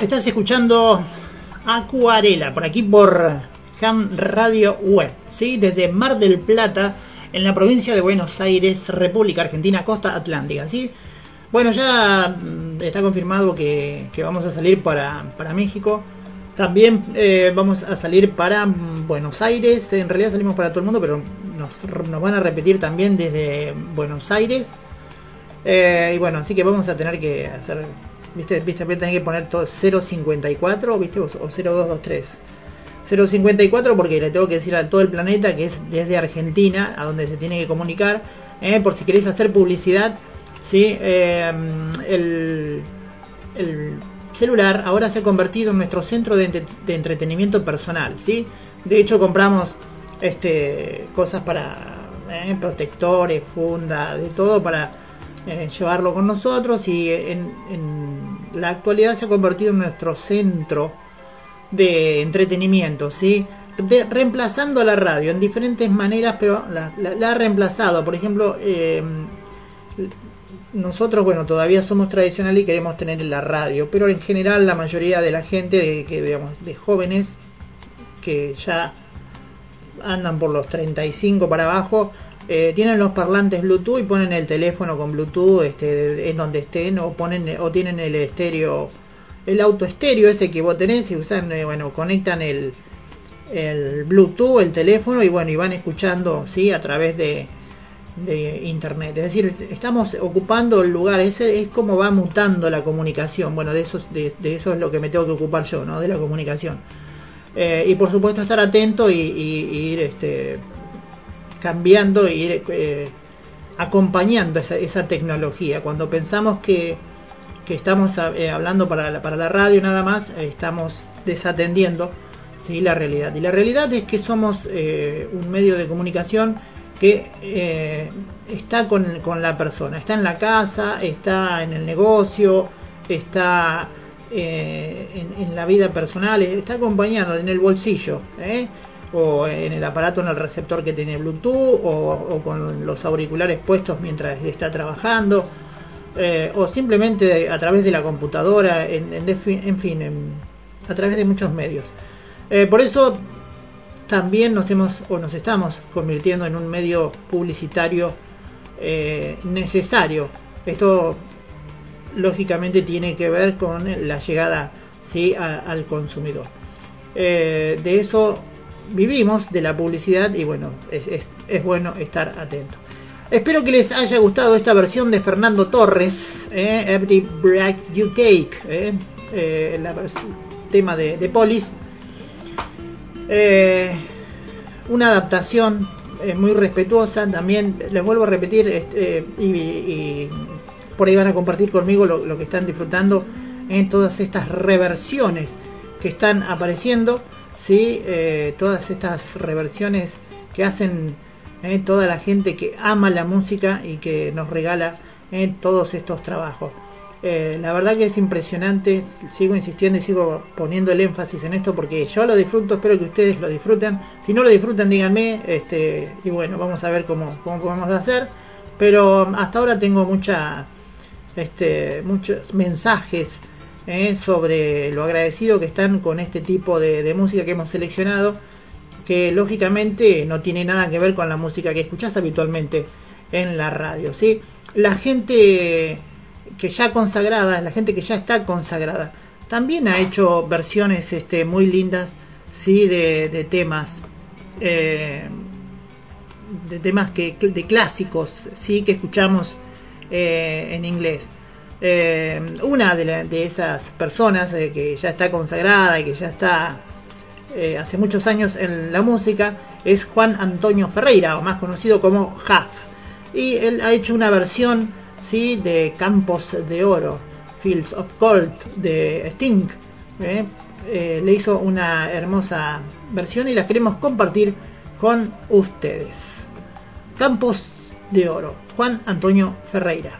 estás escuchando Acuarela por aquí por Ham Radio Web, ¿sí? desde Mar del Plata, en la provincia de Buenos Aires, República Argentina, costa atlántica. ¿sí? Bueno, ya mm, está confirmado que, que vamos a salir para, para México. También eh, vamos a salir para Buenos Aires. En realidad salimos para todo el mundo, pero nos, nos van a repetir también desde Buenos Aires. Eh, y bueno, así que vamos a tener que hacer, viste, viste, voy a que poner todo 054, viste, o, o 0223. 054 porque le tengo que decir a todo el planeta que es desde Argentina, a donde se tiene que comunicar, eh, por si queréis hacer publicidad, ¿sí? Eh, el, el celular ahora se ha convertido en nuestro centro de, entre- de entretenimiento personal, ¿sí? De hecho compramos este cosas para protectores, funda, de todo para eh, llevarlo con nosotros y en, en la actualidad se ha convertido en nuestro centro de entretenimiento, ¿sí? Reemplazando la radio en diferentes maneras, pero la ha reemplazado. Por ejemplo, eh, nosotros, bueno, todavía somos tradicionales y queremos tener la radio, pero en general la mayoría de la gente, de, que digamos, de jóvenes que ya andan por los 35 para abajo, eh, tienen los parlantes Bluetooth y ponen el teléfono con Bluetooth este, en donde estén o ponen o tienen el estéreo, el auto estéreo ese que vos tenés y usan, eh, bueno, conectan el, el Bluetooth, el teléfono y bueno, y van escuchando, sí, a través de, de internet. Es decir, estamos ocupando el lugar, es, es como va mutando la comunicación. Bueno, de eso, de, eso es lo que me tengo que ocupar yo, ¿no? De la comunicación. Eh, y por supuesto estar atento y- y ir este, cambiando ir eh, acompañando esa, esa tecnología. Cuando pensamos que, que estamos eh, hablando para la, para la radio nada más, eh, estamos desatendiendo ¿sí? la realidad. Y la realidad es que somos eh, un medio de comunicación que está con, con la persona, está en la casa, está en el negocio, está eh, en, en la vida personal, está acompañando en el bolsillo, ¿eh? O en el aparato, en el receptor que tiene Bluetooth, o, con los auriculares puestos mientras está trabajando, eh, o simplemente a través de la computadora, en, fin, a través de muchos medios. Eh, por eso también nos hemos o nos estamos convirtiendo en un medio publicitario eh, necesario. Esto lógicamente tiene que ver con la llegada ¿sí? al consumidor. De eso vivimos, de la publicidad, y bueno, es, es- bueno estar atento. Espero que les haya gustado esta versión de Fernando Torres, eh, Every Breath You Take, eh, eh, vers- tema de, de Polis. Eh, una adaptación eh, muy respetuosa, también les vuelvo a repetir, este, y, y por ahí van a compartir conmigo lo, lo que están disfrutando en todas estas reversiones que están apareciendo, ¿sí? Eh, todas estas reversiones que hacen eh, toda la gente que ama la música y que nos regala eh, todos estos trabajos. Eh, la verdad que es impresionante, sigo insistiendo y sigo poniendo el énfasis en esto porque yo lo disfruto, espero que ustedes lo disfruten. Si no lo disfrutan, díganme, este, y bueno, vamos a ver cómo, cómo podemos hacer. Pero hasta ahora tengo mucha, este, muchos mensajes eh, sobre lo agradecido que están con este tipo de, música que hemos seleccionado, que lógicamente no tiene nada que ver con la música que escuchás habitualmente en la radio. ¿sí? La gente que ya consagrada, la gente que ya está consagrada, también ha hecho versiones este, muy lindas sí de, temas. eh, de temas que, que- de clásicos sí que escuchamos eh, en inglés Eh, una de, esas personas eh, que ya está consagrada y que ya está eh, hace muchos años en la música es Juan Antonio Ferreira o más conocido como Huff y él ha hecho una versión sí de Campos de Oro Fields of Gold de Sting le hizo una hermosa versión y la queremos compartir con ustedes. Campos de Oro Juan Antonio Ferreira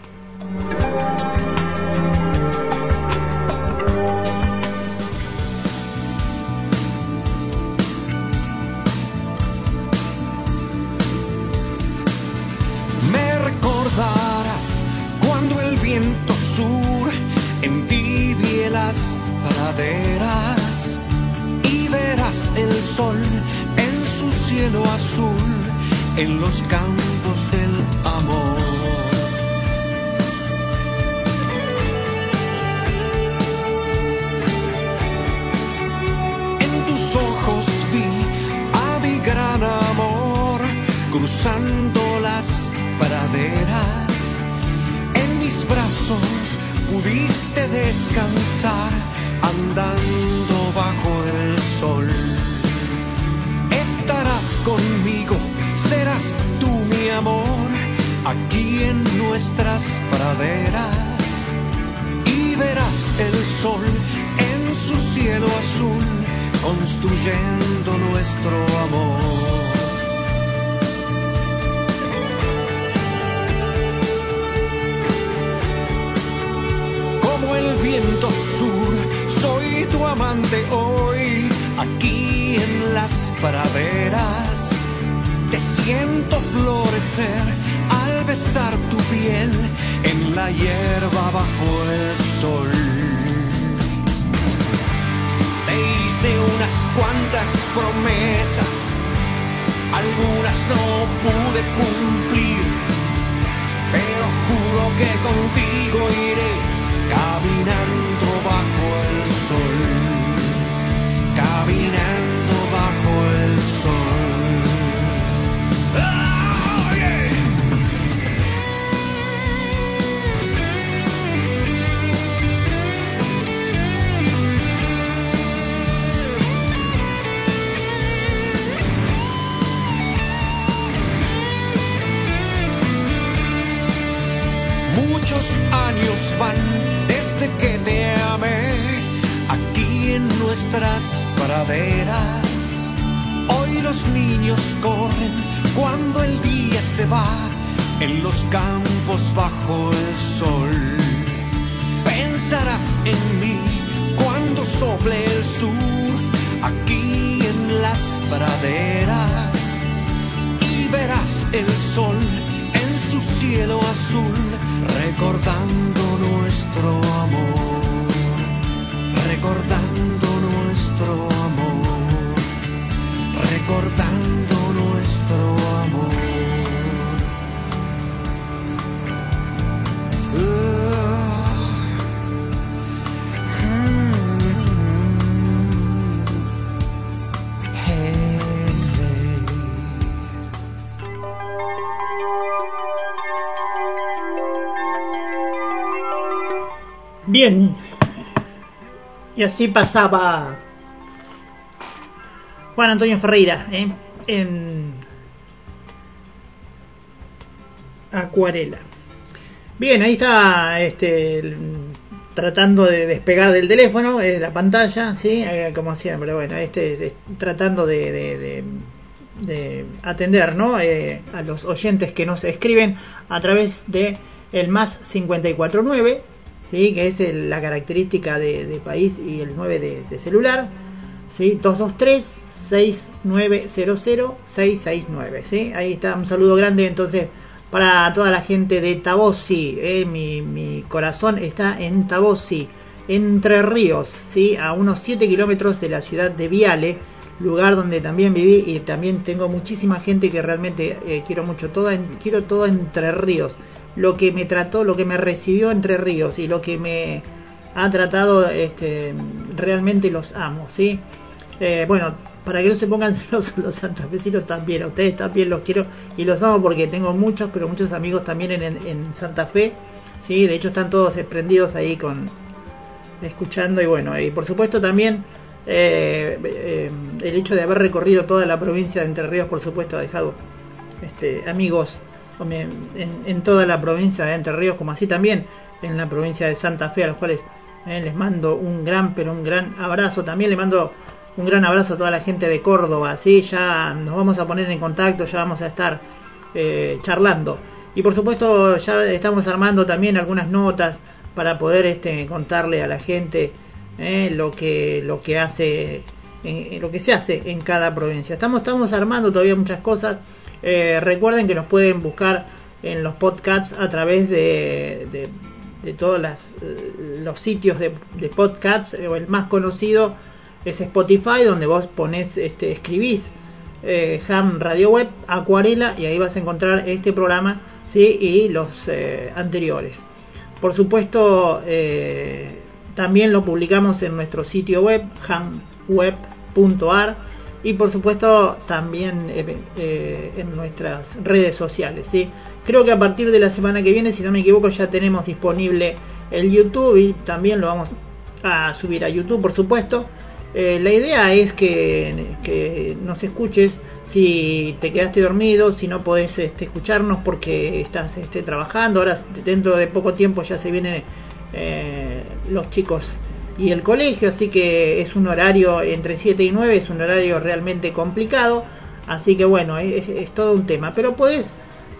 praderas y verás el sol en su cielo azul, en los campos del amor. En tus ojos vi a mi gran amor cruzando las praderas. En mis brazos pudiste descansar andando bajo el sol. Estarás conmigo, serás tú mi amor, aquí en nuestras praderas. Y verás el sol en su cielo azul, construyendo nuestro amor. como el viento sur. Tu amante hoy, aquí en las praderas. Te siento florecer al besar tu piel en la hierba bajo el sol. Te hice unas cuantas promesas, algunas no pude cumplir, pero juro que contigo iré caminando años van desde que te amé aquí en nuestras praderas. Hoy los niños corren cuando el día se va en los campos bajo el sol. Pensarás en mí cuando sople el sur aquí en las praderas y verás el sol en su cielo azul recordando nuestro amor, recordando nuestro amor, recordando Bien. Y así pasaba Juan Antonio Ferreira ¿eh? en Acuarela. Bien, ahí está este, tratando de despegar del teléfono, de la pantalla, ¿sí? Eh, como siempre, bueno, este, tratando de atender ¿no? Eh, a los oyentes que nos escriben a través de el más 549 ¿sí? que es la característica de, país y el 9 de, celular, ¿sí? 223 6900 669, ¿sí? Ahí está, un saludo grande entonces para toda la gente de Tabosi, ¿eh? mi, corazón está en Tabosi, Entre Ríos, ¿sí? a unos 7 kilómetros de la ciudad de Viale, lugar donde también viví y también tengo muchísima gente que realmente eh, quiero mucho, todo en- quiero todo Entre Ríos, lo que me trató, lo que me recibió Entre Ríos y lo que me ha tratado, este, realmente los amo, ¿sí? Eh, bueno, para que no se pongan celosos los santafesinos también, a ustedes también los quiero y los amo porque tengo muchos, pero muchos amigos también en, en- Santa Fe, sí, de hecho están todos prendidos ahí con escuchando y bueno, y por supuesto también eh, eh, el hecho de haber recorrido toda la provincia de Entre Ríos, por supuesto, ha dejado este, amigos en, toda la provincia de Entre Ríos, como así también en la provincia de Santa Fe, a los cuales eh, les mando un gran, pero un gran abrazo. También le mando un gran abrazo a toda la gente de Córdoba, ¿sí? Ya nos vamos a poner en contacto, ya vamos a estar eh, charlando. Y por supuesto ya estamos armando también algunas notas para poder este, contarle a la gente eh, lo que lo que hace lo que se hace en cada provincia. Estamos estamos armando todavía muchas cosas. Eh, recuerden que nos pueden buscar en los podcasts a través de, todos los sitios de, podcasts, o el más conocido es Spotify, donde vos pones, este, escribís eh, Ham Radio Web, Acuarela, y ahí vas a encontrar este programa y los eh, anteriores. Por supuesto, eh, también lo publicamos en nuestro sitio web, hamweb.ar, y por supuesto también en nuestras redes sociales. ¿sí? Creo que a partir de la semana que viene, si no me equivoco, ya tenemos disponible el YouTube y también lo vamos a subir a YouTube, por supuesto. Eh, la idea es que, nos escuches si te quedaste dormido, si no podés este, escucharnos porque estás este, trabajando. Ahora dentro de poco tiempo ya se vienen eh, los chicos y el colegio, así que es un horario entre 7 y 9, es un horario realmente complicado. Así que bueno, es, todo un tema. Pero podés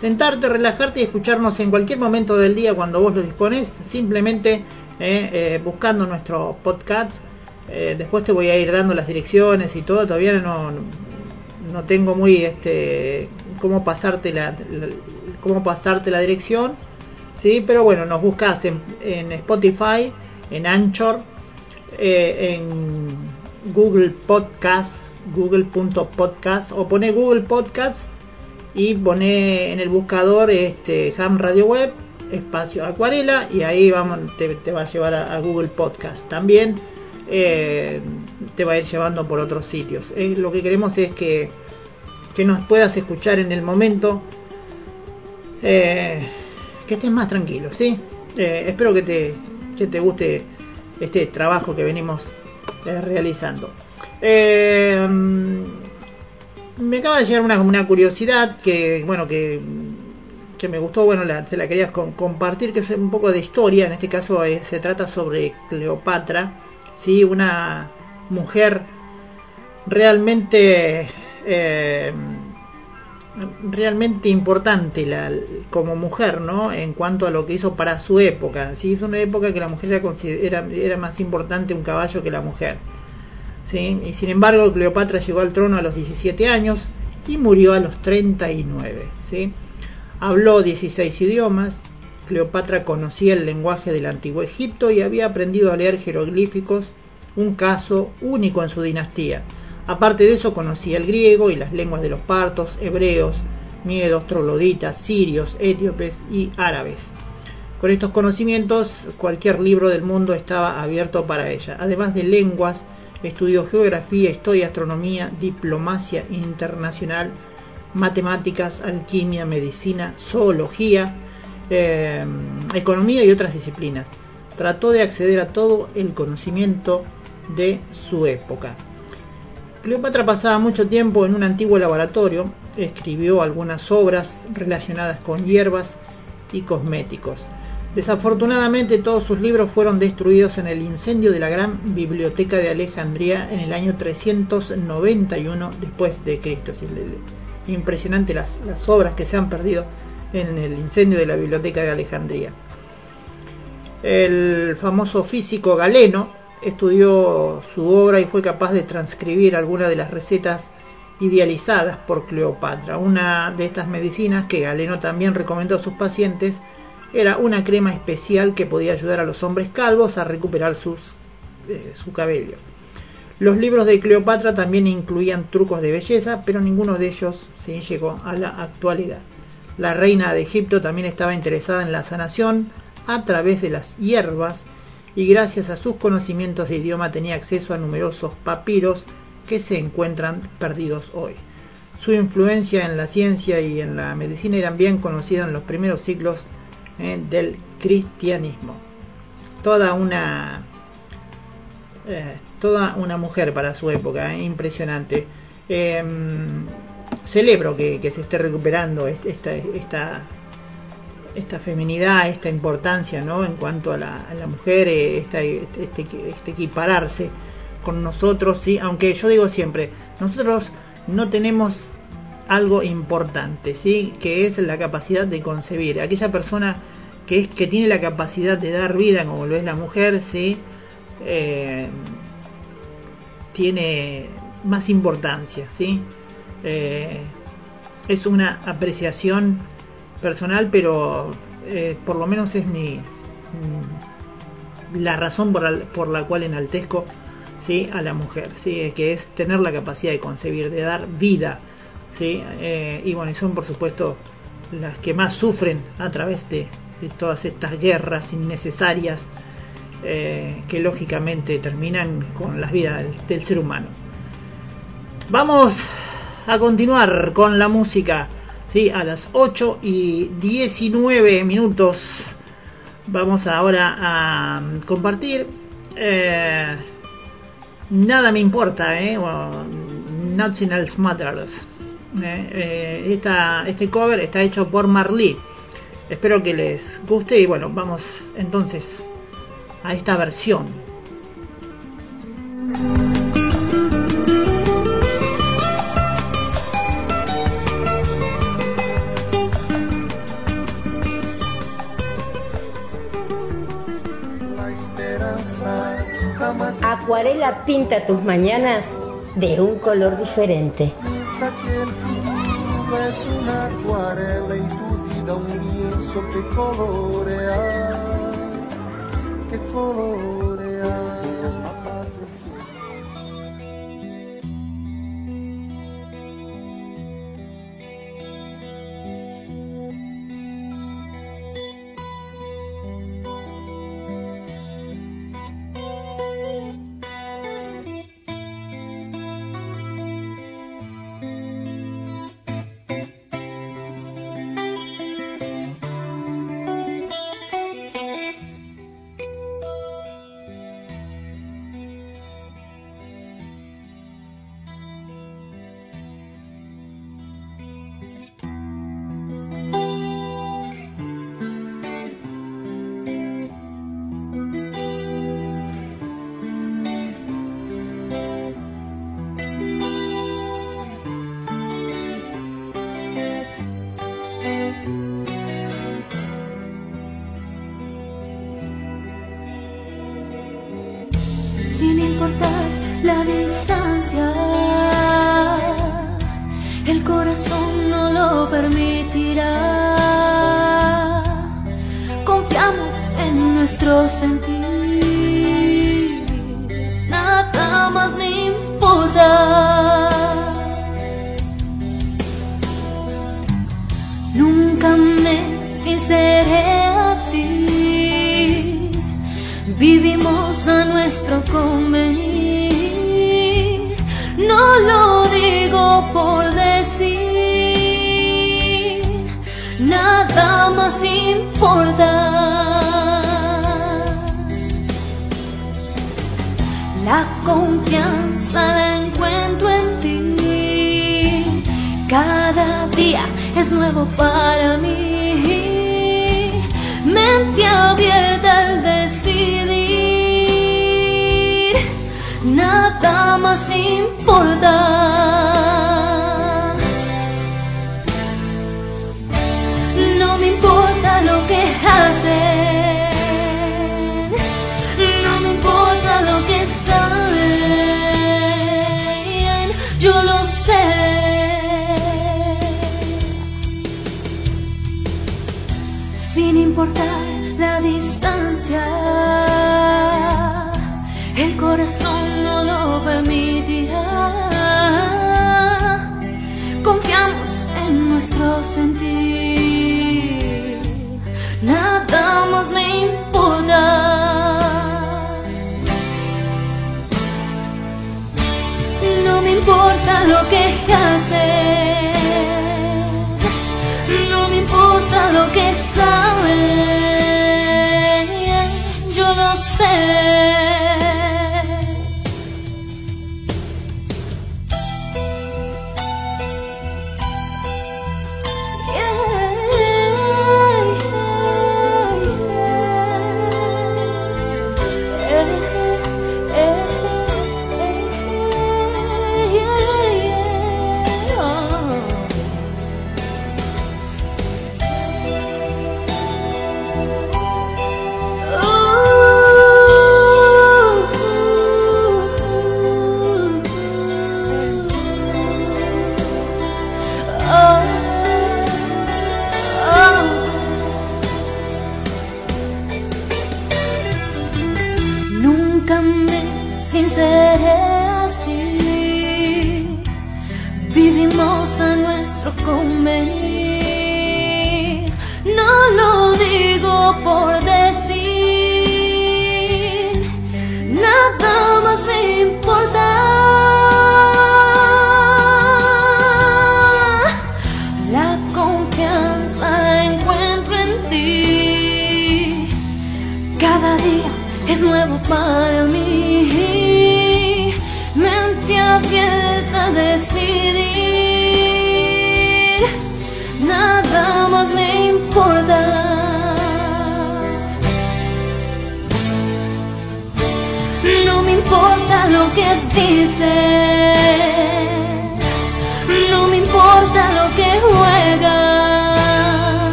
sentarte, relajarte y escucharnos en cualquier momento del día cuando vos lo dispones, simplemente eh, buscando nuestro podcast eh, después te voy a ir dando las direcciones y todo. Todavía no, no tengo muy este cómo pasarte la, cómo pasarte la dirección. Sí, pero bueno, nos buscas en, en Spotify, en Anchor, eh, en Google Podcast, google.podcast o pone Google Podcast y pone en el buscador este Ham Radio Web espacio acuarela y ahí vamos te, va a llevar a Google Podcast también eh, te va a ir llevando por otros sitios. lo que queremos es que, que nos puedas escuchar en el momento, eh, que estés más tranquilo, ¿sí? Eh, espero que te, que te guste este trabajo que venimos realizando. me acaba de llegar una, curiosidad que, bueno, que que me gustó, bueno, se la quería compartir, que es un poco de historia, en este caso se trata sobre Cleopatra, ¿sí? una mujer realmente eh, realmente importante la, como mujer no en cuanto a lo que hizo para su época ¿sí? es una época que la mujer era, más importante un caballo que la mujer y sin embargo Cleopatra llegó al trono a los 17 años y murió a los 39 ¿sí? habló 16 idiomas Cleopatra conocía el lenguaje del antiguo Egipto y había aprendido a leer jeroglíficos, un caso único en su dinastía. Aparte de eso conocía el griego y las lenguas de los partos, hebreos, miedos, trogloditas, sirios, etíopes y árabes. Con estos conocimientos cualquier libro del mundo estaba abierto para ella. Además de lenguas, estudió geografía, historia, astronomía, diplomacia internacional, matemáticas, alquimia, medicina, zoología, eh, economía y otras disciplinas. Trató de acceder a todo el conocimiento de su época. Cleopatra pasaba mucho tiempo en un antiguo laboratorio, escribió algunas obras relacionadas con hierbas y cosméticos. Desafortunadamente todos sus libros fueron destruidos en el incendio de la gran biblioteca de Alejandría en el año 391 después de Cristo. Impresionante las, las obras que se han perdido en el incendio de la Biblioteca de Alejandría. El famoso físico Galeno estudió su obra y fue capaz de transcribir algunas de las recetas idealizadas por Cleopatra. Una de estas medicinas que Galeno también recomendó a sus pacientes era una crema especial que podía ayudar a los hombres calvos a recuperar sus, eh, su cabello. Los libros de Cleopatra también incluían trucos de belleza, pero ninguno de ellos se llegó a la actualidad. La reina de Egipto también estaba interesada en la sanación a través de las hierbas y gracias a sus conocimientos de idioma tenía acceso a numerosos papiros que se encuentran perdidos hoy. Su influencia en la ciencia y en la medicina eran bien conocidas en los primeros siglos eh, del cristianismo. Toda una eh, toda una mujer para su época, eh, impresionante. Em, celebro que, se esté recuperando esta, esta feminidad, esta importancia ¿no? en cuanto a la, mujer, eh, este, este, este, equipararse con nosotros, ¿sí? aunque yo digo siempre, nosotros no tenemos algo importante, ¿sí? que es la capacidad de concebir. Aquella persona que, es, que tiene la capacidad de dar vida, como lo es la mujer, ¿sí? Eh, tiene más importancia, ¿sí? Eh, es una apreciación personal, pero eh, por lo menos es mi, mm, la razón por la, por la cual enaltezco ¿sí? a la mujer, ¿sí? que es tener la capacidad de concebir, de dar vida. ¿sí? Eh, y bueno, y son por supuesto las que más sufren a través de, de todas estas guerras innecesarias eh, que lógicamente terminan con las vidas del, del ser humano. Vamos a continuar con la música. ¿Sí? A las 8 y 19 minutos vamos ahora a compartir. eh, nada me importa, ¿eh? O Nothing Else Matters. ¿eh? Eh, esta- este cover está hecho por Marley. Espero que les guste y bueno, vamos entonces a esta versión. Acuarela pinta tus mañanas de un color diferente. piensa que el futuro es una acuarela y tu vida un lienzo que colorea, que colorea.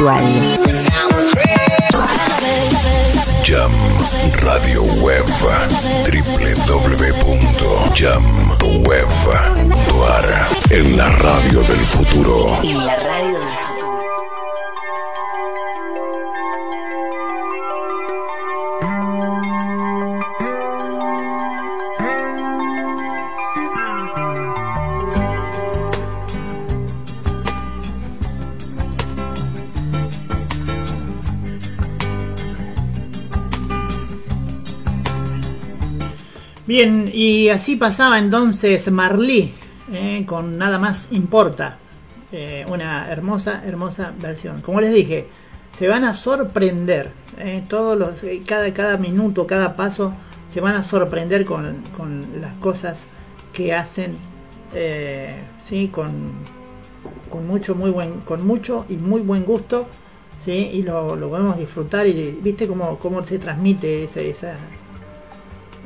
Más actual. Y así pasaba entonces Marley eh, con Nada más importa. Eh, una hermosa, hermosa versión. Como les dije, se van a sorprender. eh, todos los, eh, cada, cada minuto, cada paso, se van a sorprender con, con las cosas que hacen. sí, con, con mucho, muy buen, con mucho y muy buen gusto. Sí, y lo, lo podemos disfrutar y viste cómo, cómo se transmite esa,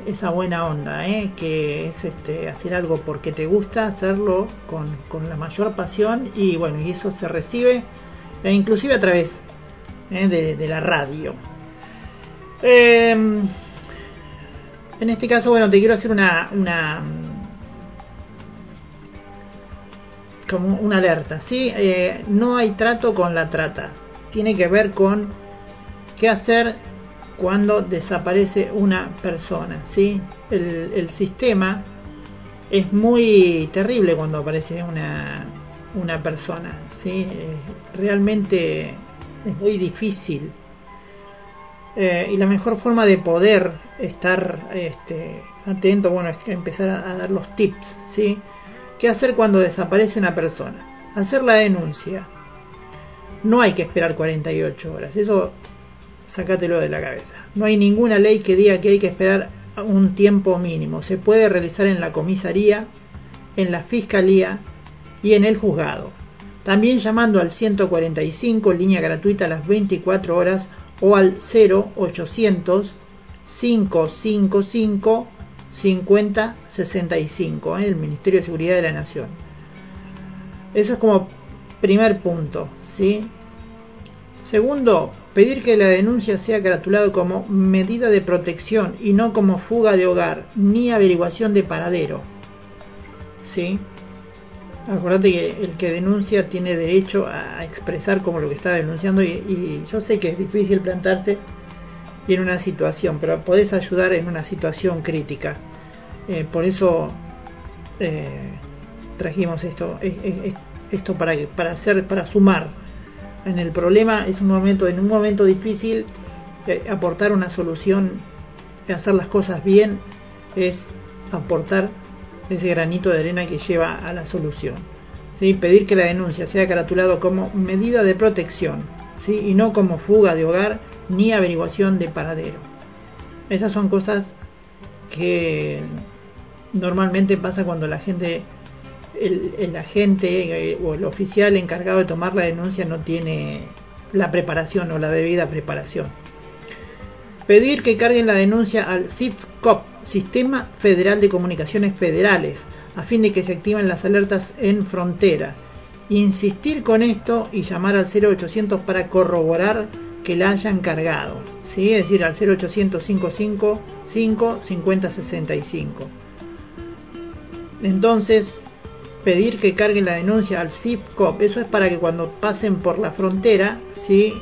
esa buena onda, ¿eh? que es este, hacer algo porque te gusta, hacerlo con, con la mayor pasión y bueno, y eso se recibe e inclusive a través ¿eh? de, la radio. Eh, en este caso, bueno, te quiero hacer una, una como una alerta, ¿sí? Eh, no hay trato con la trata. Tiene que ver con qué hacer cuando desaparece una persona, ¿sí? El, sistema es muy terrible cuando aparece una, una persona, ¿sí? Realmente es muy difícil. Eh, y la mejor forma de poder estar este, atento, bueno, es empezar a, a dar los tips, ¿sí? ¿Qué hacer cuando desaparece una persona? Hacer la denuncia. No hay que esperar 48 horas, eso sácatelo de la cabeza. No hay ninguna ley que diga que hay que esperar un tiempo mínimo. Se puede realizar en la comisaría, en la fiscalía y en el juzgado. También llamando al 145, línea gratuita a las 24 horas, o al 0800 555 5065, ¿eh? el Ministerio de Seguridad de la Nación. Eso es como primer punto, ¿sí? Segundo, pedir que la denuncia sea gratulado como medida de protección y no como fuga de hogar ni averiguación de paradero. ¿Sí? Acordate que el que denuncia tiene derecho a expresar como lo que está denunciando y, yo sé que es difícil plantarse en una situación, pero podés ayudar en una situación crítica. Eh, por eso eh, trajimos esto, esto para, para hacer, para sumar en el problema. Es un momento, en un momento difícil, eh, aportar una solución, hacer las cosas bien, es aportar ese granito de arena que lleva a la solución. ¿sí? Pedir que la denuncia sea caratulado como medida de protección ¿sí? y no como fuga de hogar ni averiguación de paradero. Esas son cosas que normalmente pasa cuando la gente, el, agente eh, o el oficial encargado de tomar la denuncia no tiene la preparación o la debida preparación. Pedir que carguen la denuncia al CIFCOP, Sistema Federal de Comunicaciones Federales, a fin de que se activen las alertas en frontera. Insistir con esto y llamar al 0800 para corroborar que la hayan cargado. ¿sí? Es decir, al 0800 55 50 65. Entonces, pedir que carguen la denuncia al CIFCOP, eso es para que cuando pasen por la frontera, ¿sí?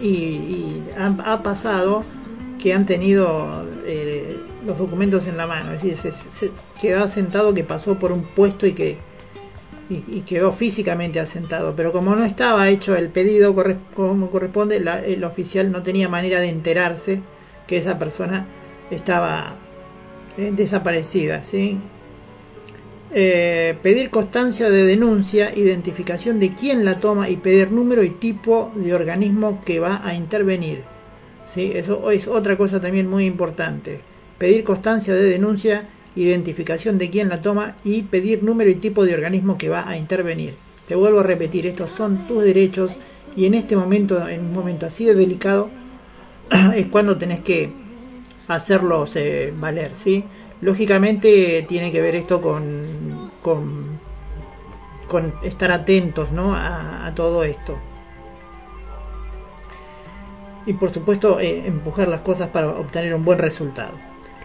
y, ha, pasado que han tenido eh, los documentos en la mano, es decir, se, quedó asentado que pasó por un puesto y que y, quedó físicamente asentado, pero como no estaba hecho el pedido como corresponde, el oficial no tenía manera de enterarse que esa persona estaba eh, desaparecida, ¿sí? Eh, pedir constancia de denuncia, identificación de quién la toma y pedir número y tipo de organismo que va a intervenir. ¿sí? Eso es otra cosa también muy importante. Pedir constancia de denuncia, identificación de quién la toma y pedir número y tipo de organismo que va a intervenir. Te vuelvo a repetir, estos son tus derechos y en este momento, en un momento así de delicado, es cuando tenés que hacerlos eh, valer, ¿sí? Lógicamente tiene que ver esto con, con, estar atentos ¿no? a, todo esto. Y por supuesto eh, empujar las cosas para obtener un buen resultado.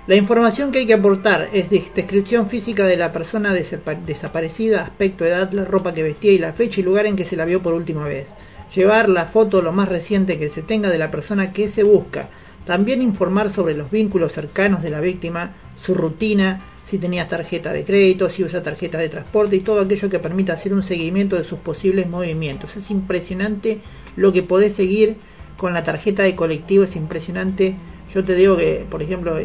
La información que hay que aportar es descripción física de la persona desaparecida, aspecto, edad, la ropa que vestía y la fecha y lugar en que se la vio por última vez. Llevar la foto lo más reciente que se tenga de la persona que se busca. También informar sobre los vínculos cercanos de la víctima, su rutina, si tenía tarjeta de crédito, si usa tarjeta de transporte y todo aquello que permita hacer un seguimiento de sus posibles movimientos. Es impresionante lo que podés seguir con la tarjeta de colectivo, es impresionante. Yo te digo que, por ejemplo,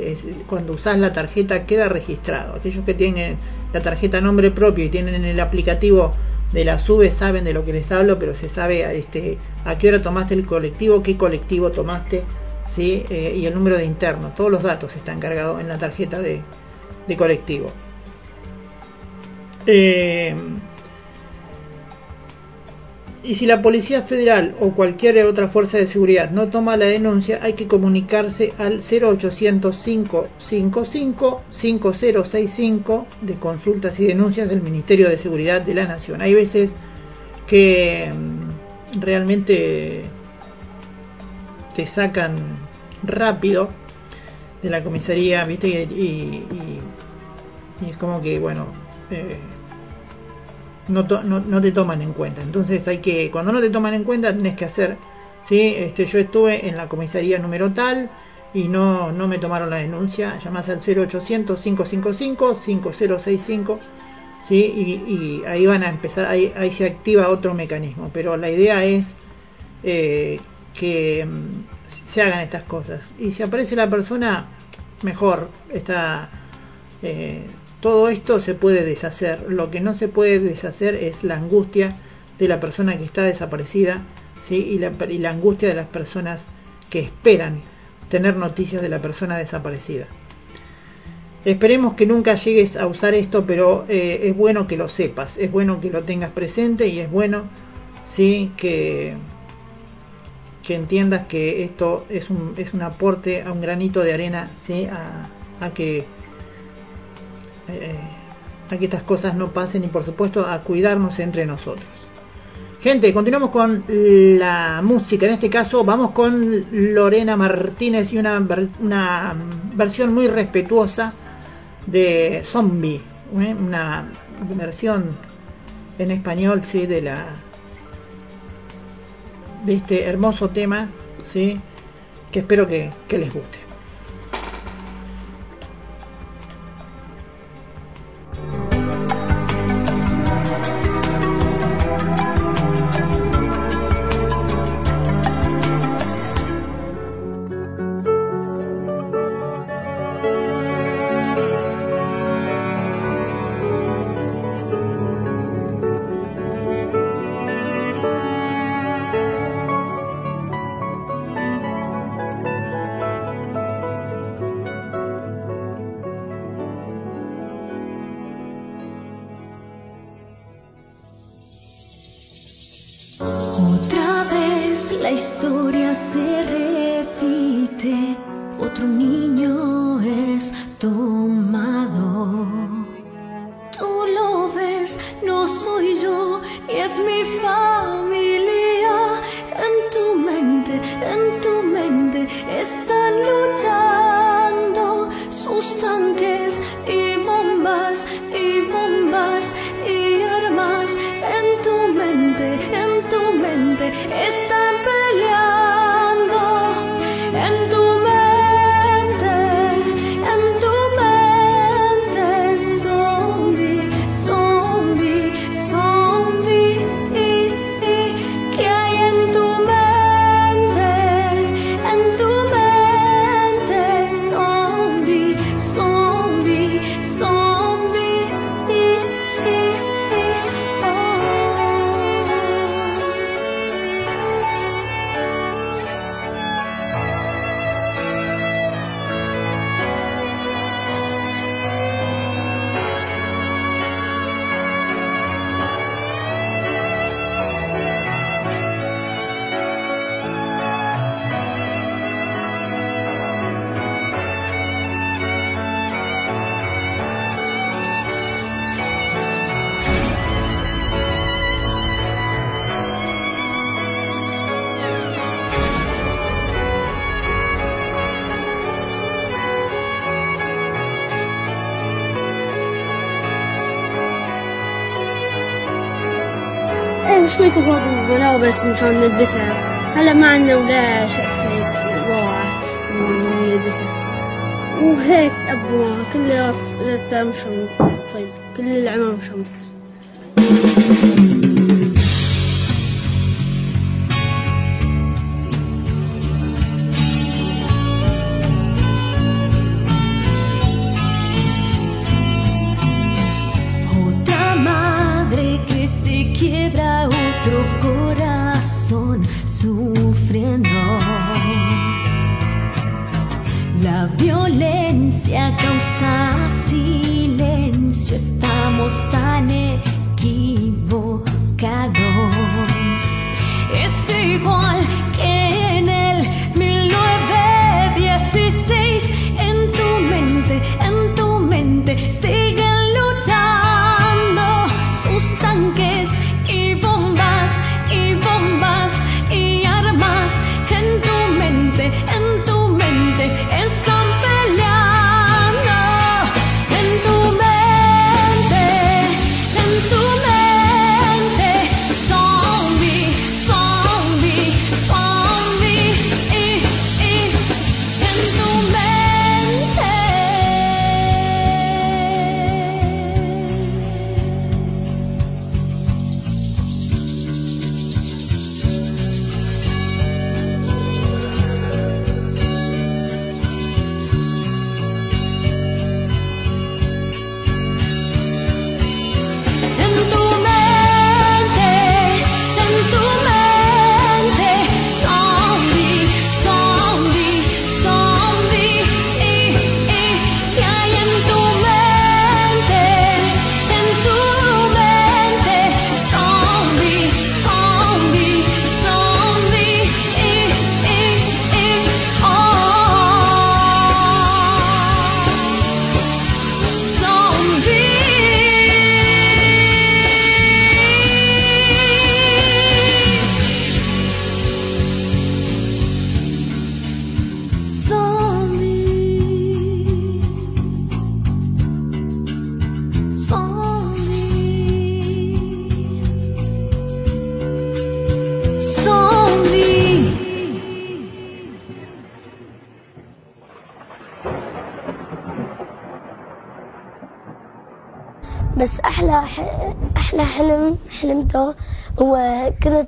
cuando usás la tarjeta queda registrado. Aquellos que tienen la tarjeta a nombre propio y tienen el aplicativo de la SUBE saben de lo que les hablo, pero se sabe este, a qué hora tomaste el colectivo, qué colectivo tomaste, eh, y el número de interno. Todos los datos están cargados en la tarjeta de, colectivo. Eh, y si la Policía Federal o cualquier otra fuerza de seguridad no toma la denuncia, hay que comunicarse al 0800 555 5065 de consultas y denuncias del Ministerio de Seguridad de la Nación. Hay veces que mm, realmente te sacan rápido de la comisaría, ¿viste? Y, es como que, bueno, eh, no, no, te toman en cuenta. Entonces hay que, cuando no te toman en cuenta, tenés que hacer, ¿sí? Este, yo estuve en la comisaría número tal y no, no me tomaron la denuncia, llamás al 0800 555 5065 ¿sí? Y, y, ahí van a empezar, ahí, ahí se activa otro mecanismo, pero la idea es eh, que mm, se hagan estas cosas. Y si aparece la persona, mejor. Está, eh, todo esto se puede deshacer. Lo que no se puede deshacer es la angustia de la persona que está desaparecida ¿sí? y, la, y la angustia de las personas que esperan tener noticias de la persona desaparecida. Esperemos que nunca llegues a usar esto, pero eh, es bueno que lo sepas, es bueno que lo tengas presente y es bueno sí que que entiendas que esto es un, es un aporte a un granito de arena ¿sí? a, que eh, a que estas cosas no pasen y por supuesto a cuidarnos entre nosotros. Gente, continuamos con la música. En este caso vamos con Lorena Martínez y una, una versión muy respetuosa de Zombie. ¿eh? Una versión en español, sí, de la de este hermoso tema, sí, que espero que, que les guste. ان شاء نلبسها. هلا ما عندنا ولا شقفة ضاعة نلبسها. وهيك أبوها كلها تمشمط طيب كل العمر مشمط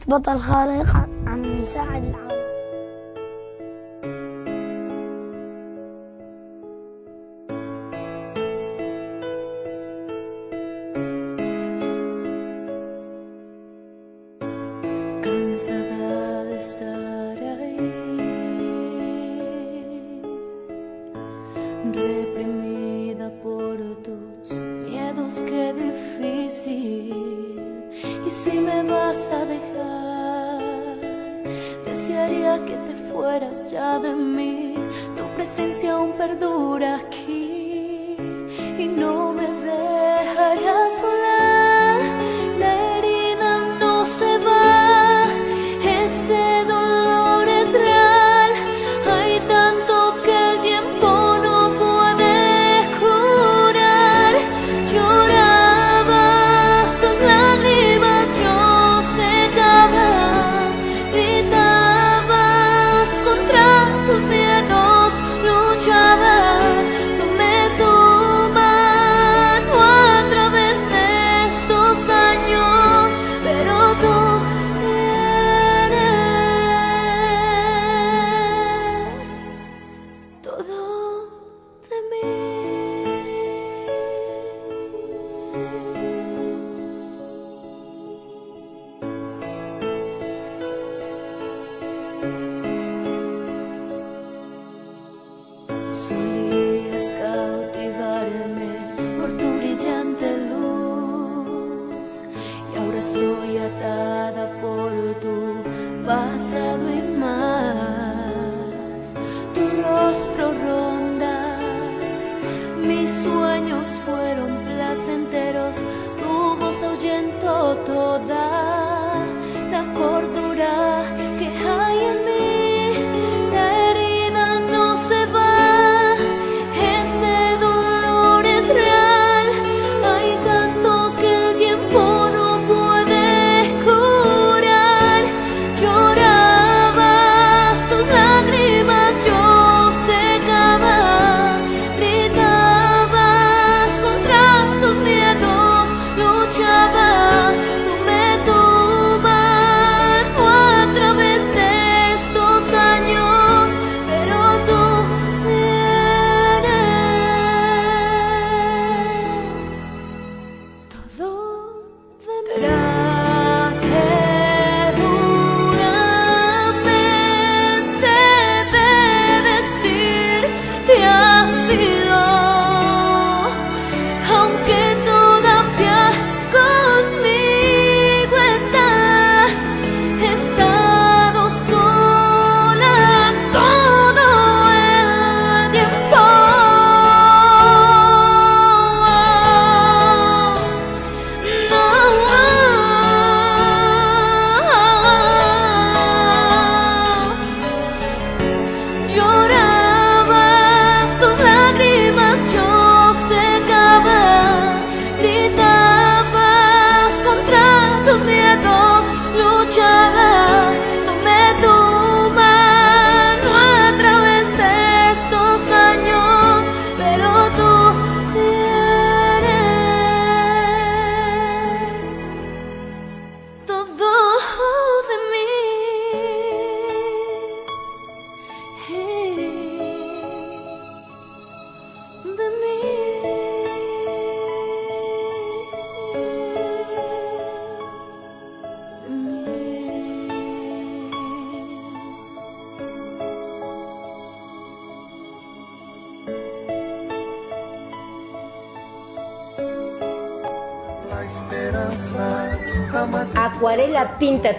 قصة بطل خارق عم يساعد العالم So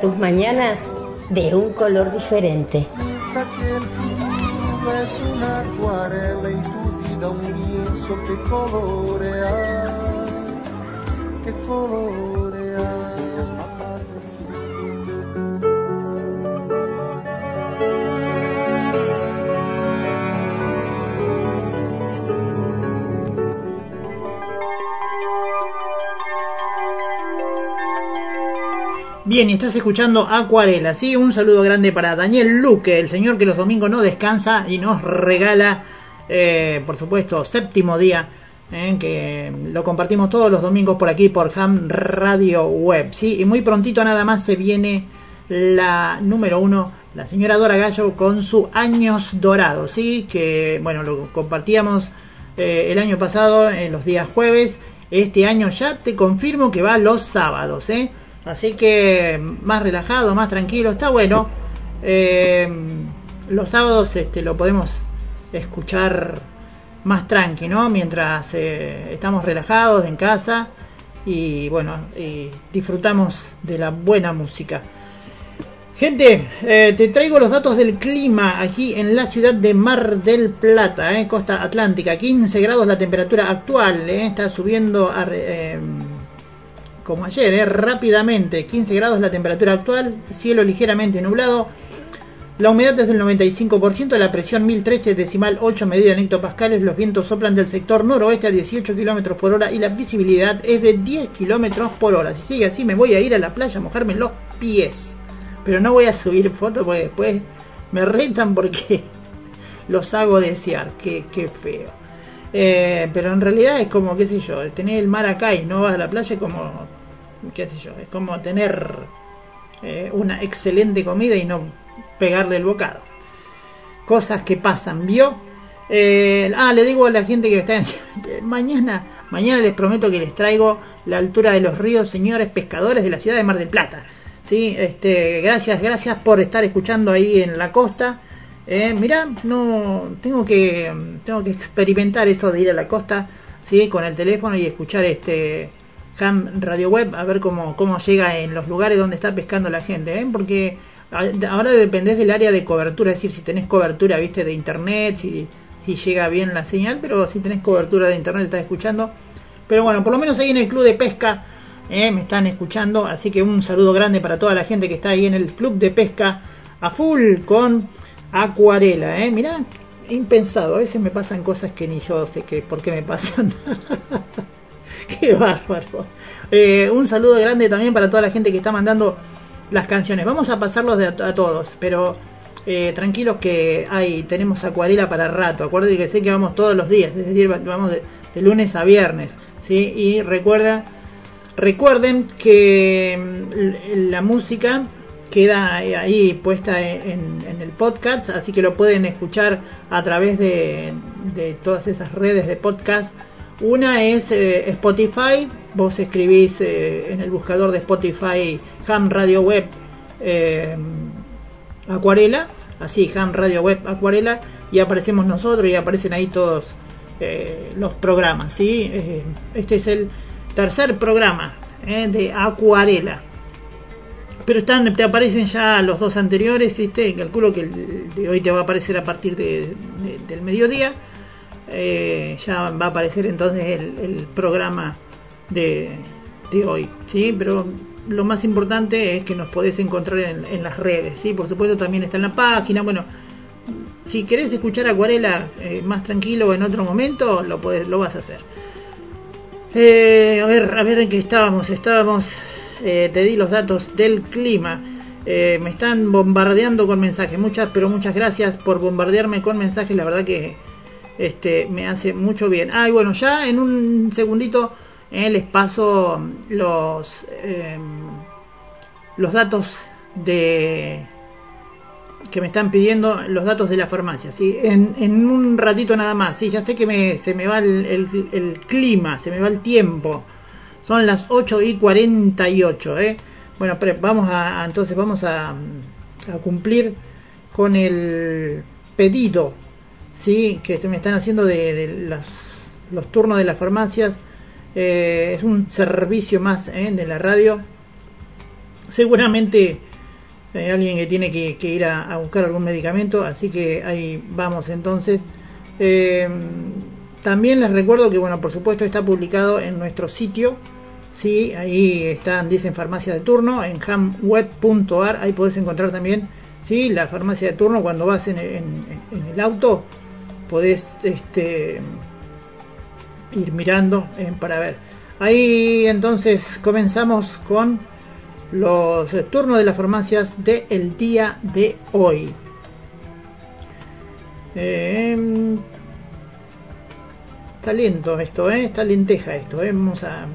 tus mañanas de un color diferente. Saque el futuro es una acuarela y tu vida un lienzo que colorea, que colorea. Bien, y estás escuchando Acuarela, ¿sí? Un saludo grande para Daniel Luque, el señor que los domingos no descansa y nos regala, eh, por supuesto, séptimo día, eh, que lo compartimos todos los domingos por aquí, por Ham Radio Web, ¿sí? Y muy prontito nada más se viene la número uno, la señora Dora Gallo con su Años Dorados, ¿sí? Que, bueno, lo compartíamos eh, el año pasado, en los días jueves. Este año ya te confirmo que va los sábados, ¿eh? Así que más relajado, más tranquilo, está bueno. Eh, los sábados este, lo podemos escuchar más tranqui, ¿no? Mientras eh, estamos relajados en casa y bueno, y disfrutamos de la buena música. Gente, eh, te traigo los datos del clima aquí en la ciudad de Mar del Plata, eh, costa atlántica. 15 grados la temperatura actual, está subiendo a, como ayer, eh, rápidamente. 15 grados la temperatura actual, cielo ligeramente nublado. La humedad es del 95%, la presión 1013 decimal 8 medida en hectopascales, los vientos soplan del sector noroeste a 18 km por hora y la visibilidad es de 10 km por hora. Si sigue así me voy a ir a la playa a mojarme los pies. Pero no voy a subir fotos porque después me retan porque los hago desear. Qué, qué feo. Eh, pero en realidad es como, qué sé yo, tener el mar acá y no vas a la playa es como, qué sé yo, es como tener eh, una excelente comida y no pegarle el bocado. Cosas que pasan, ¿vio? Eh, ah, le digo a la gente que está en, mañana, mañana les prometo que les traigo la altura de los ríos, señores pescadores de la ciudad de Mar del Plata. Sí, este, gracias, gracias por estar escuchando ahí en la costa. Eh, mirá, no tengo que tengo que experimentar esto de ir a la costa, sí, con el teléfono y escuchar este Ham Radio Web a ver cómo cómo llega en los lugares donde está pescando la gente, ¿eh? porque ahora dependés del área de cobertura, es decir, si tenés cobertura, viste, de internet, si, si llega bien la señal, pero si tenés cobertura de internet estás escuchando. Pero bueno, por lo menos ahí en el club de pesca eh, me están escuchando, así que un saludo grande para toda la gente que está ahí en el club de pesca a full con acuarela, eh. Mirá, impensado, a veces me pasan cosas que ni yo sé que por qué me pasan. qué bárbaro. Eh, un saludo grande también para toda la gente que está mandando las canciones. Vamos a pasarlos de a, a todos, pero eh, tranquilos que hay tenemos acuarela para rato. Acuérdense que sé que vamos todos los días, es decir, vamos de, de lunes a viernes, ¿sí? Y recuerda, recuerden que mm, la música queda ahí puesta en, el podcast, así que lo pueden escuchar a través de, todas esas redes de podcast. Una es eh, Spotify, vos escribís eh, en el buscador de Spotify Ham Radio Web eh, Acuarela, así Ham Radio Web Acuarela, y aparecemos nosotros y aparecen ahí todos los programas. ¿sí? Este es el tercer programa de Acuarela. Pero te aparecen ya los dos anteriores, calculo que el de hoy te va a aparecer a partir de, de, del mediodía. ya va a aparecer entonces el, el programa de, de hoy, ¿sí? Pero lo más importante es que nos podés encontrar en, en, las redes, ¿sí? Por supuesto también está en la página, bueno, si querés escuchar Acuarela eh, más tranquilo en otro momento, lo podés, lo vas a hacer. Eh, a ver, a ver en qué estábamos, estábamos, eh, te di los datos del clima. me están bombardeando con mensajes, muchas, pero muchas gracias por bombardearme con mensajes, la verdad que este me hace mucho bien. Ah, y bueno, ya en un segundito eh, les paso los eh, los datos de que me están pidiendo los datos de la farmacia ¿sí? en, en un ratito nada más ¿sí? ya sé que me, se me va el, el, clima se me va el tiempo son las 8 y 48 ¿eh? bueno pero vamos a entonces vamos a, cumplir con el pedido sí que se me están haciendo de, los, turnos de las farmacias eh, es un servicio más eh, de la radio. Seguramente hay alguien que tiene que, ir a, buscar algún medicamento, así que ahí vamos entonces. Eh, también les recuerdo que, bueno, por supuesto está publicado en nuestro sitio. Sí, ahí están, dicen farmacia de turno, en hamweb.ar, ahí podés encontrar también, sí, la farmacia de turno cuando vas en, el auto, podés, este, ir mirando eh, para ver. Ahí entonces comenzamos con los turnos de las farmacias del el día de hoy. Eh, está lento esto, ¿eh? Está lenteja esto, ¿eh? Vamos a...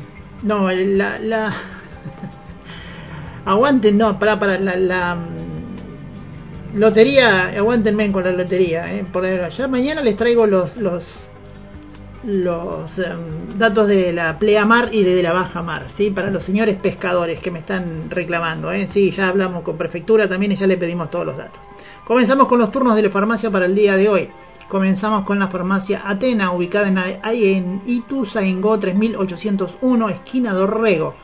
No, la... la... Aguanten, no, para, para, la, la... Mm, lotería, aguántenme con la lotería, ¿eh? Por ya mañana les traigo los... los los em, datos de la pleamar y de la baja mar, ¿sí? Para los señores pescadores que me están reclamando, ¿eh? Sí, ya hablamos con prefectura también y ya le pedimos todos los datos. Comenzamos con los turnos de la farmacia para el día de hoy. Comenzamos con la farmacia Atena, ubicada en, ahí en Ituzaingó 3801, esquina Dorrego.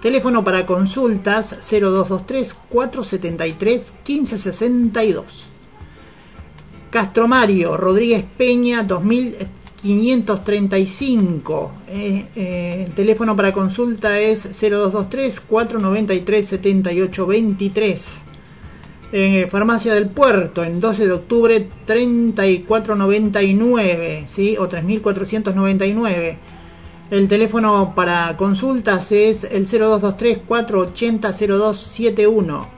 Teléfono para consultas 0223 473 1562. Castro Mario Rodríguez Peña 2535. Eh, eh, el teléfono para consulta es 0223 493 7823 en Farmacia del Puerto, en 12 de octubre 3499, ¿sí? o 3499. El teléfono para consultas es el 0223 480 0271.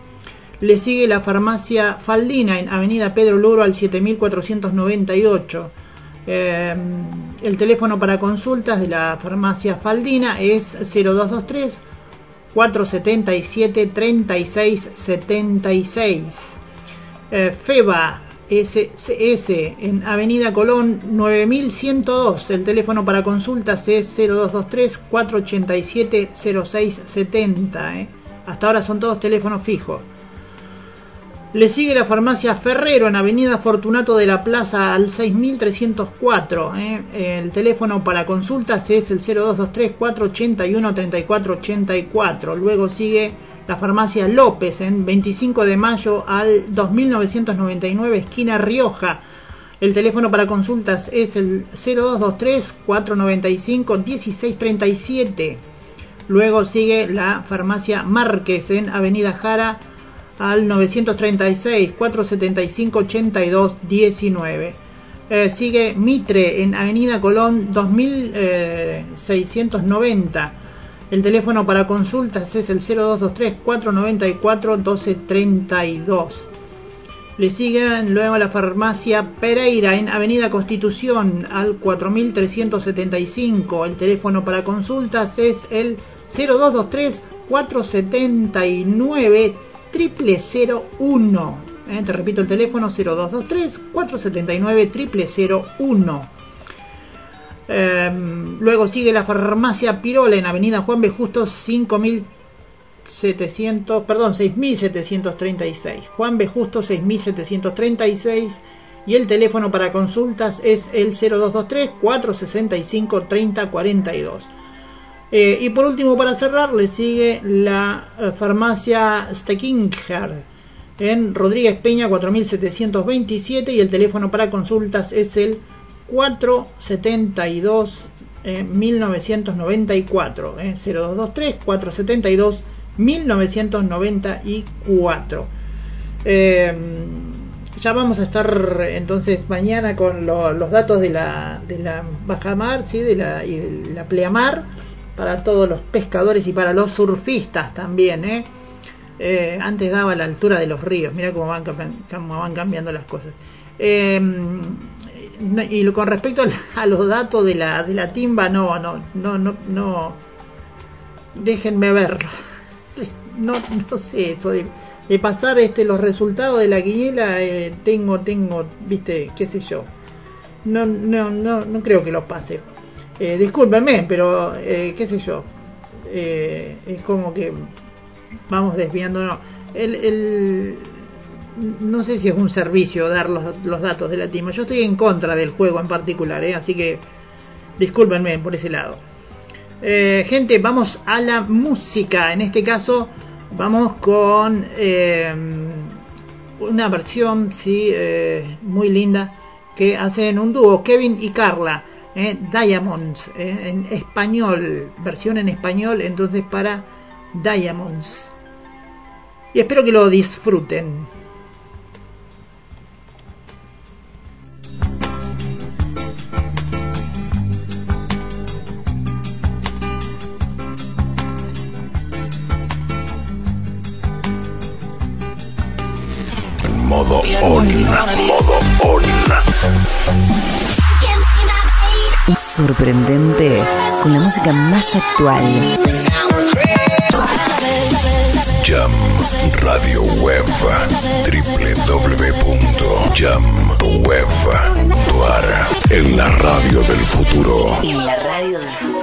Le sigue la farmacia Faldina en Avenida Pedro Luro al 7498. Eh, el teléfono para consultas de la farmacia Faldina es 0223 477 3676. Eh, FEBA SCS en Avenida Colón 9102. El teléfono para consultas es 0223 487 0670. Eh. Hasta ahora son todos teléfonos fijos. Le sigue la farmacia Ferrero en Avenida Fortunato de la Plaza al 6304. ¿eh? El teléfono para consultas es el 0223 481 3484. Luego sigue la farmacia López en 25 de mayo al 2999 esquina Rioja. El teléfono para consultas es el 0223 495 1637. Luego sigue la farmacia Márquez en Avenida Jara al 936 475 82 19. sigue Mitre en Avenida Colón 2690. El teléfono para consultas es el 0223 494 1232. Le siguen luego la farmacia Pereira en Avenida Constitución al 4375. El teléfono para consultas es el 0223 479 triple 01. Eh, te repito el teléfono 0223 479 triple 01. Em, luego sigue la farmacia Pirola en Avenida Juan B. Justo 5700, perdón, 6736. Juan B. Justo 6736 y el teléfono para consultas es el 0223 465 3042. Eh, y por último, para cerrar, le sigue la eh, farmacia Steckinger en Rodríguez Peña 4727 y el teléfono para consultas es el 472 1994 eh, 0223 472 1994 ya vamos a estar entonces mañana con los datos de la, de la bajamar ¿sí? de la, y de la pleamar para todos los pescadores y para los surfistas también. ¿eh? Eh, antes daba la altura de los ríos, mira cómo van, cómo van cambiando las cosas. Eh, y con respecto a los datos de la, de la timba, no, no, no, no, no. Déjenme verlo. No, no sé, eso de, pasar este los resultados de la quiniela, tengo, tengo, viste, qué sé yo. No, no, no, no creo que los pase. Eh, discúlpenme, pero eh, qué sé yo. Eh, es como que vamos desviándonos. El, no sé si es un servicio dar los, los, datos de la Timo. Yo estoy en contra del juego en particular, así que discúlpenme por ese lado. Gente, vamos a la música. En este caso, vamos con una versión sí, muy linda que hacen un dúo, Kevin y Carla eh, Diamonds, eh, en español, versión en español, entonces para Diamonds. Y espero que lo disfruten. modo on. Modo on sorprendente con la música más actual. Jam Radio Web www.jamweb.ar En la radio del futuro. En la radio del futuro.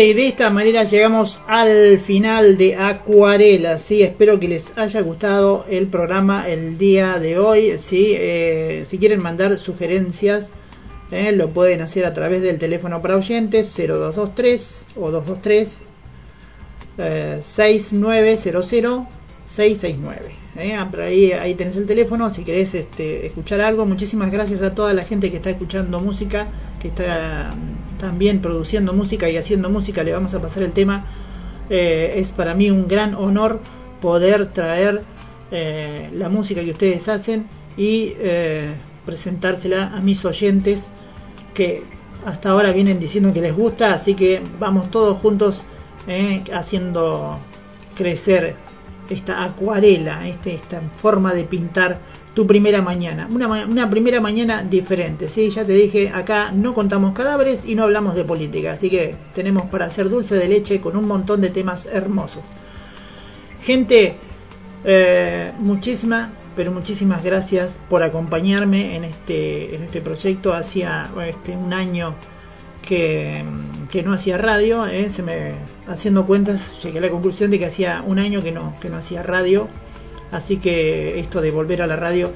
gente, de esta manera llegamos al final de Acuarela. Sí, espero que les haya gustado el programa el día de hoy. Sí, eh, si quieren mandar sugerencias, ¿eh? lo pueden hacer a través del teléfono para oyentes 0223 o 223 eh, 6900 669. Eh, ah, ahí, ahí tenés el teléfono si querés este, escuchar algo. Muchísimas gracias a toda la gente que está escuchando música, que está también produciendo música y haciendo música, le vamos a pasar el tema. Eh, es para mí un gran honor poder traer eh, la música que ustedes hacen y eh, presentársela a mis oyentes que hasta ahora vienen diciendo que les gusta, así que vamos todos juntos haciendo crecer esta acuarela, este, esta forma de pintar tu primera mañana, una, una primera mañana diferente, ¿sí? Ya te dije, acá no contamos cadáveres y no hablamos de política, así que tenemos para hacer dulce de leche con un montón de temas hermosos. Gente, eh, muchísimas, pero muchísimas gracias por acompañarme en este, en este proyecto. Hacía este, un año que, que no hacía radio, eh, se me, haciendo cuentas llegué a la conclusión de que hacía un año que no, que no hacía radio. Así que esto de volver a la radio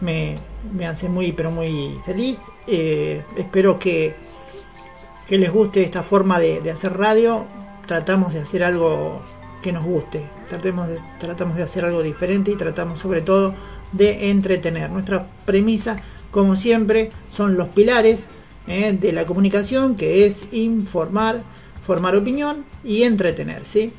me, hace muy, pero muy feliz. Eh, espero que, que les guste esta forma de, hacer radio. Tratamos de hacer algo que nos guste. Tratemos tratamos de hacer algo diferente y tratamos sobre todo de entretener. Nuestra premisa, como siempre, son los pilares eh, de la comunicación, que es informar, formar opinión y entretener. ¿sí?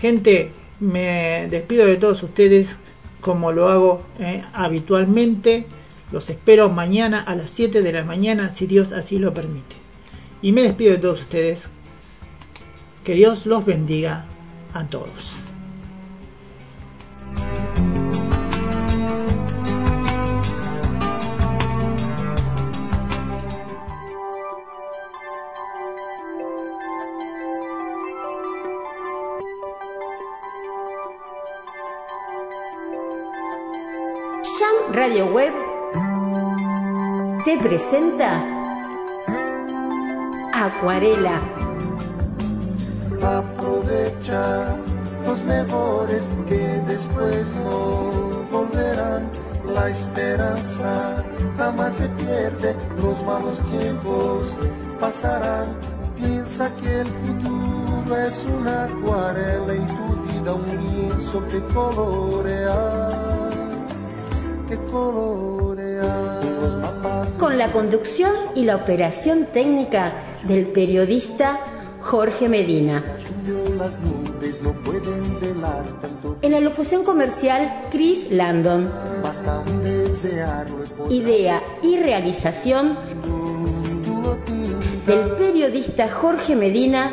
Gente, me despido de todos ustedes como lo hago eh, habitualmente. Los espero mañana a las 7 de la mañana, si Dios así lo permite. Y me despido de todos ustedes. Que Dios los bendiga a todos. Te presenta Acuarela. Aprovecha los mejores que después no volverán. La esperanza jamás se pierde, los malos tiempos pasarán. Piensa que el futuro es una acuarela y tu vida un lienzo que que colorear. Con la conducción y la operación técnica del periodista Jorge Medina. En la locución comercial, Chris Landon. Idea y realización del periodista Jorge Medina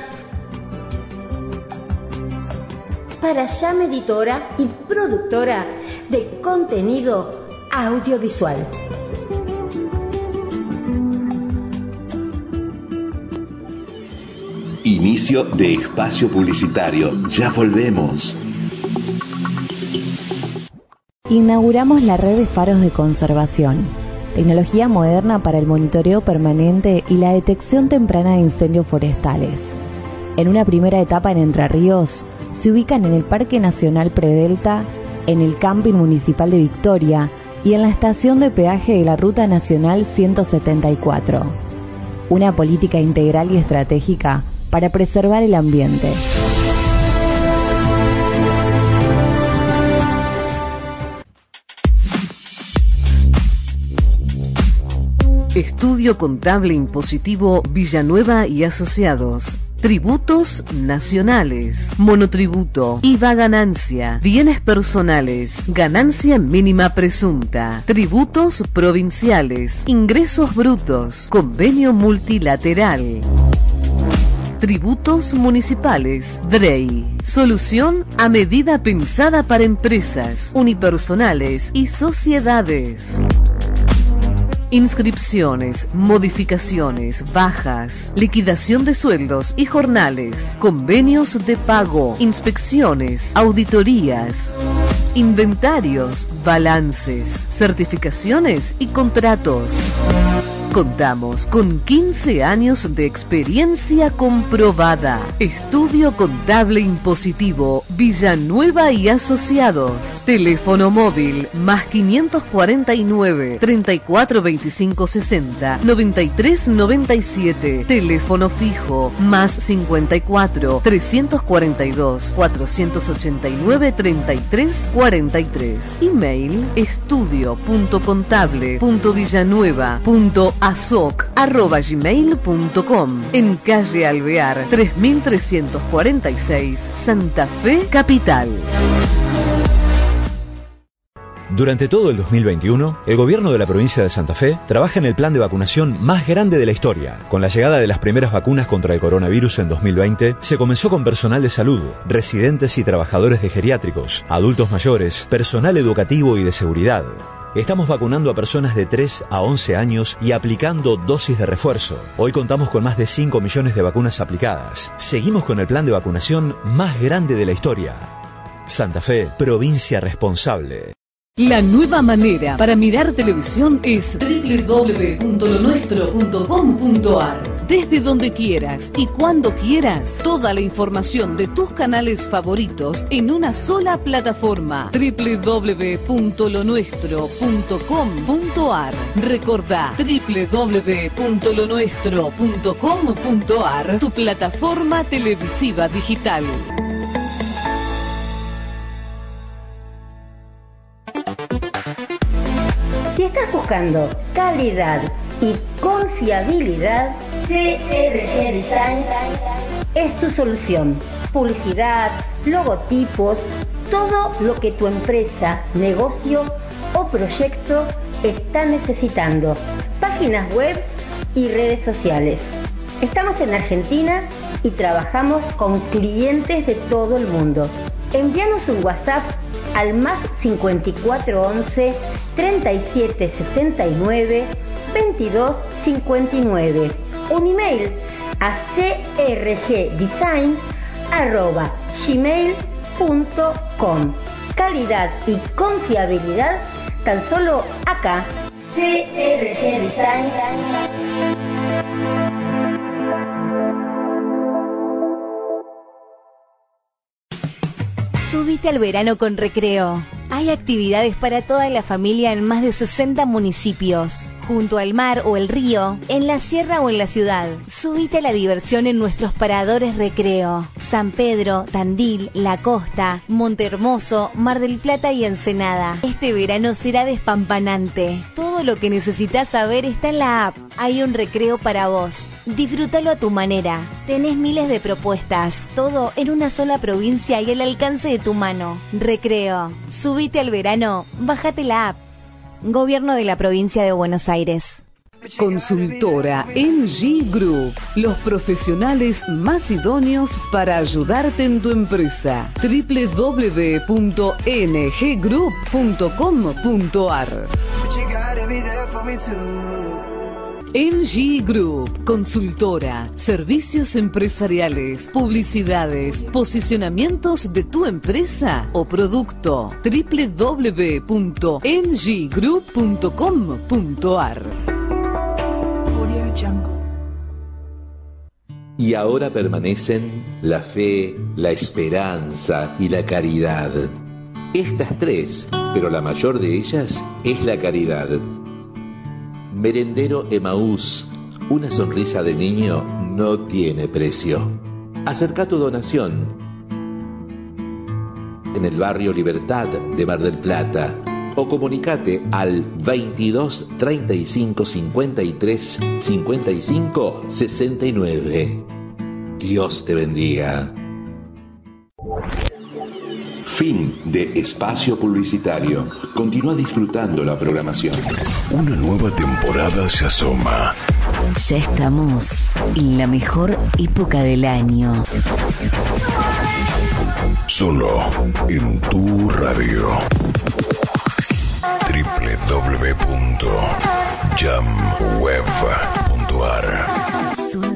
para Jam Editora y productora de contenido audiovisual. Inicio de espacio publicitario. Ya volvemos. Inauguramos la red de faros de conservación, tecnología moderna para el monitoreo permanente y la detección temprana de incendios forestales. En una primera etapa en Entre Ríos, se ubican en el Parque Nacional Predelta, en el Camping Municipal de Victoria y en la estación de peaje de la Ruta Nacional 174. Una política integral y estratégica para preservar el ambiente. Estudio Contable Impositivo Villanueva y Asociados. Tributos nacionales, monotributo, IVA ganancia, bienes personales, ganancia mínima presunta, tributos provinciales, ingresos brutos, convenio multilateral. Tributos municipales, DREI. Solución a medida pensada para empresas, unipersonales y sociedades. Inscripciones, modificaciones, bajas, liquidación de sueldos y jornales, convenios de pago, inspecciones, auditorías, inventarios, balances, certificaciones y contratos. Contamos con 15 años de experiencia comprobada. Estudio Contable Impositivo Villanueva y Asociados. Teléfono móvil más 549 34 25 60 93 97. Teléfono fijo más 54 342 489 33 43. Email estudio.contable.villanueva.asoc.gmail.com En calle Alvear 3346 Santa Fe Capital. Durante todo el 2021, el gobierno de la provincia de Santa Fe trabaja en el plan de vacunación más grande de la historia. Con la llegada de las primeras vacunas contra el coronavirus en 2020, se comenzó con personal de salud, residentes y trabajadores de geriátricos, adultos mayores, personal educativo y de seguridad. Estamos vacunando a personas de 3 a 11 años y aplicando dosis de refuerzo. Hoy contamos con más de 5 millones de vacunas aplicadas. Seguimos con el plan de vacunación más grande de la historia. Santa Fe, provincia responsable. La nueva manera para mirar televisión es www.lonuestro.com.ar. Desde donde quieras y cuando quieras, toda la información de tus canales favoritos en una sola plataforma. www.lonuestro.com.ar. Recordá www.lonuestro.com.ar, tu plataforma televisiva digital. Calidad y confiabilidad, CRG Design es tu solución. Publicidad, logotipos, todo lo que tu empresa, negocio o proyecto está necesitando. Páginas web y redes sociales. Estamos en Argentina y trabajamos con clientes de todo el mundo. Envíanos un WhatsApp al más 5411 3769 2259. Un email a crgdesign.gmail.com. Calidad y confiabilidad tan solo acá. CRG Design. Subite al verano con recreo. Hay actividades para toda la familia en más de 60 municipios, junto al mar o el río, en la sierra o en la ciudad. Subite la diversión en nuestros paradores recreo. San Pedro, Tandil, La Costa, Montehermoso, Mar del Plata y Ensenada. Este verano será despampanante. Todo lo que necesitas saber está en la app. Hay un recreo para vos. Disfrútalo a tu manera. Tenés miles de propuestas, todo en una sola provincia y al alcance de tu mano. Recreo. Subite al verano, bájate la app. Gobierno de la provincia de Buenos Aires. Consultora NG Group, los profesionales más idóneos para ayudarte en tu empresa. www.nggroup.com.ar NG Group, consultora, servicios empresariales, publicidades, posicionamientos de tu empresa o producto. www.nggroup.com.ar Y ahora permanecen la fe, la esperanza y la caridad. Estas tres, pero la mayor de ellas es la caridad. Merendero Emaús, una sonrisa de niño no tiene precio. Acerca tu donación en el barrio Libertad de Mar del Plata o comunicate al 22 35 53 55 69. Dios te bendiga. Fin de espacio publicitario. Continúa disfrutando la programación. Una nueva temporada se asoma. Ya estamos en la mejor época del año. Solo en tu radio. www.jamweb.com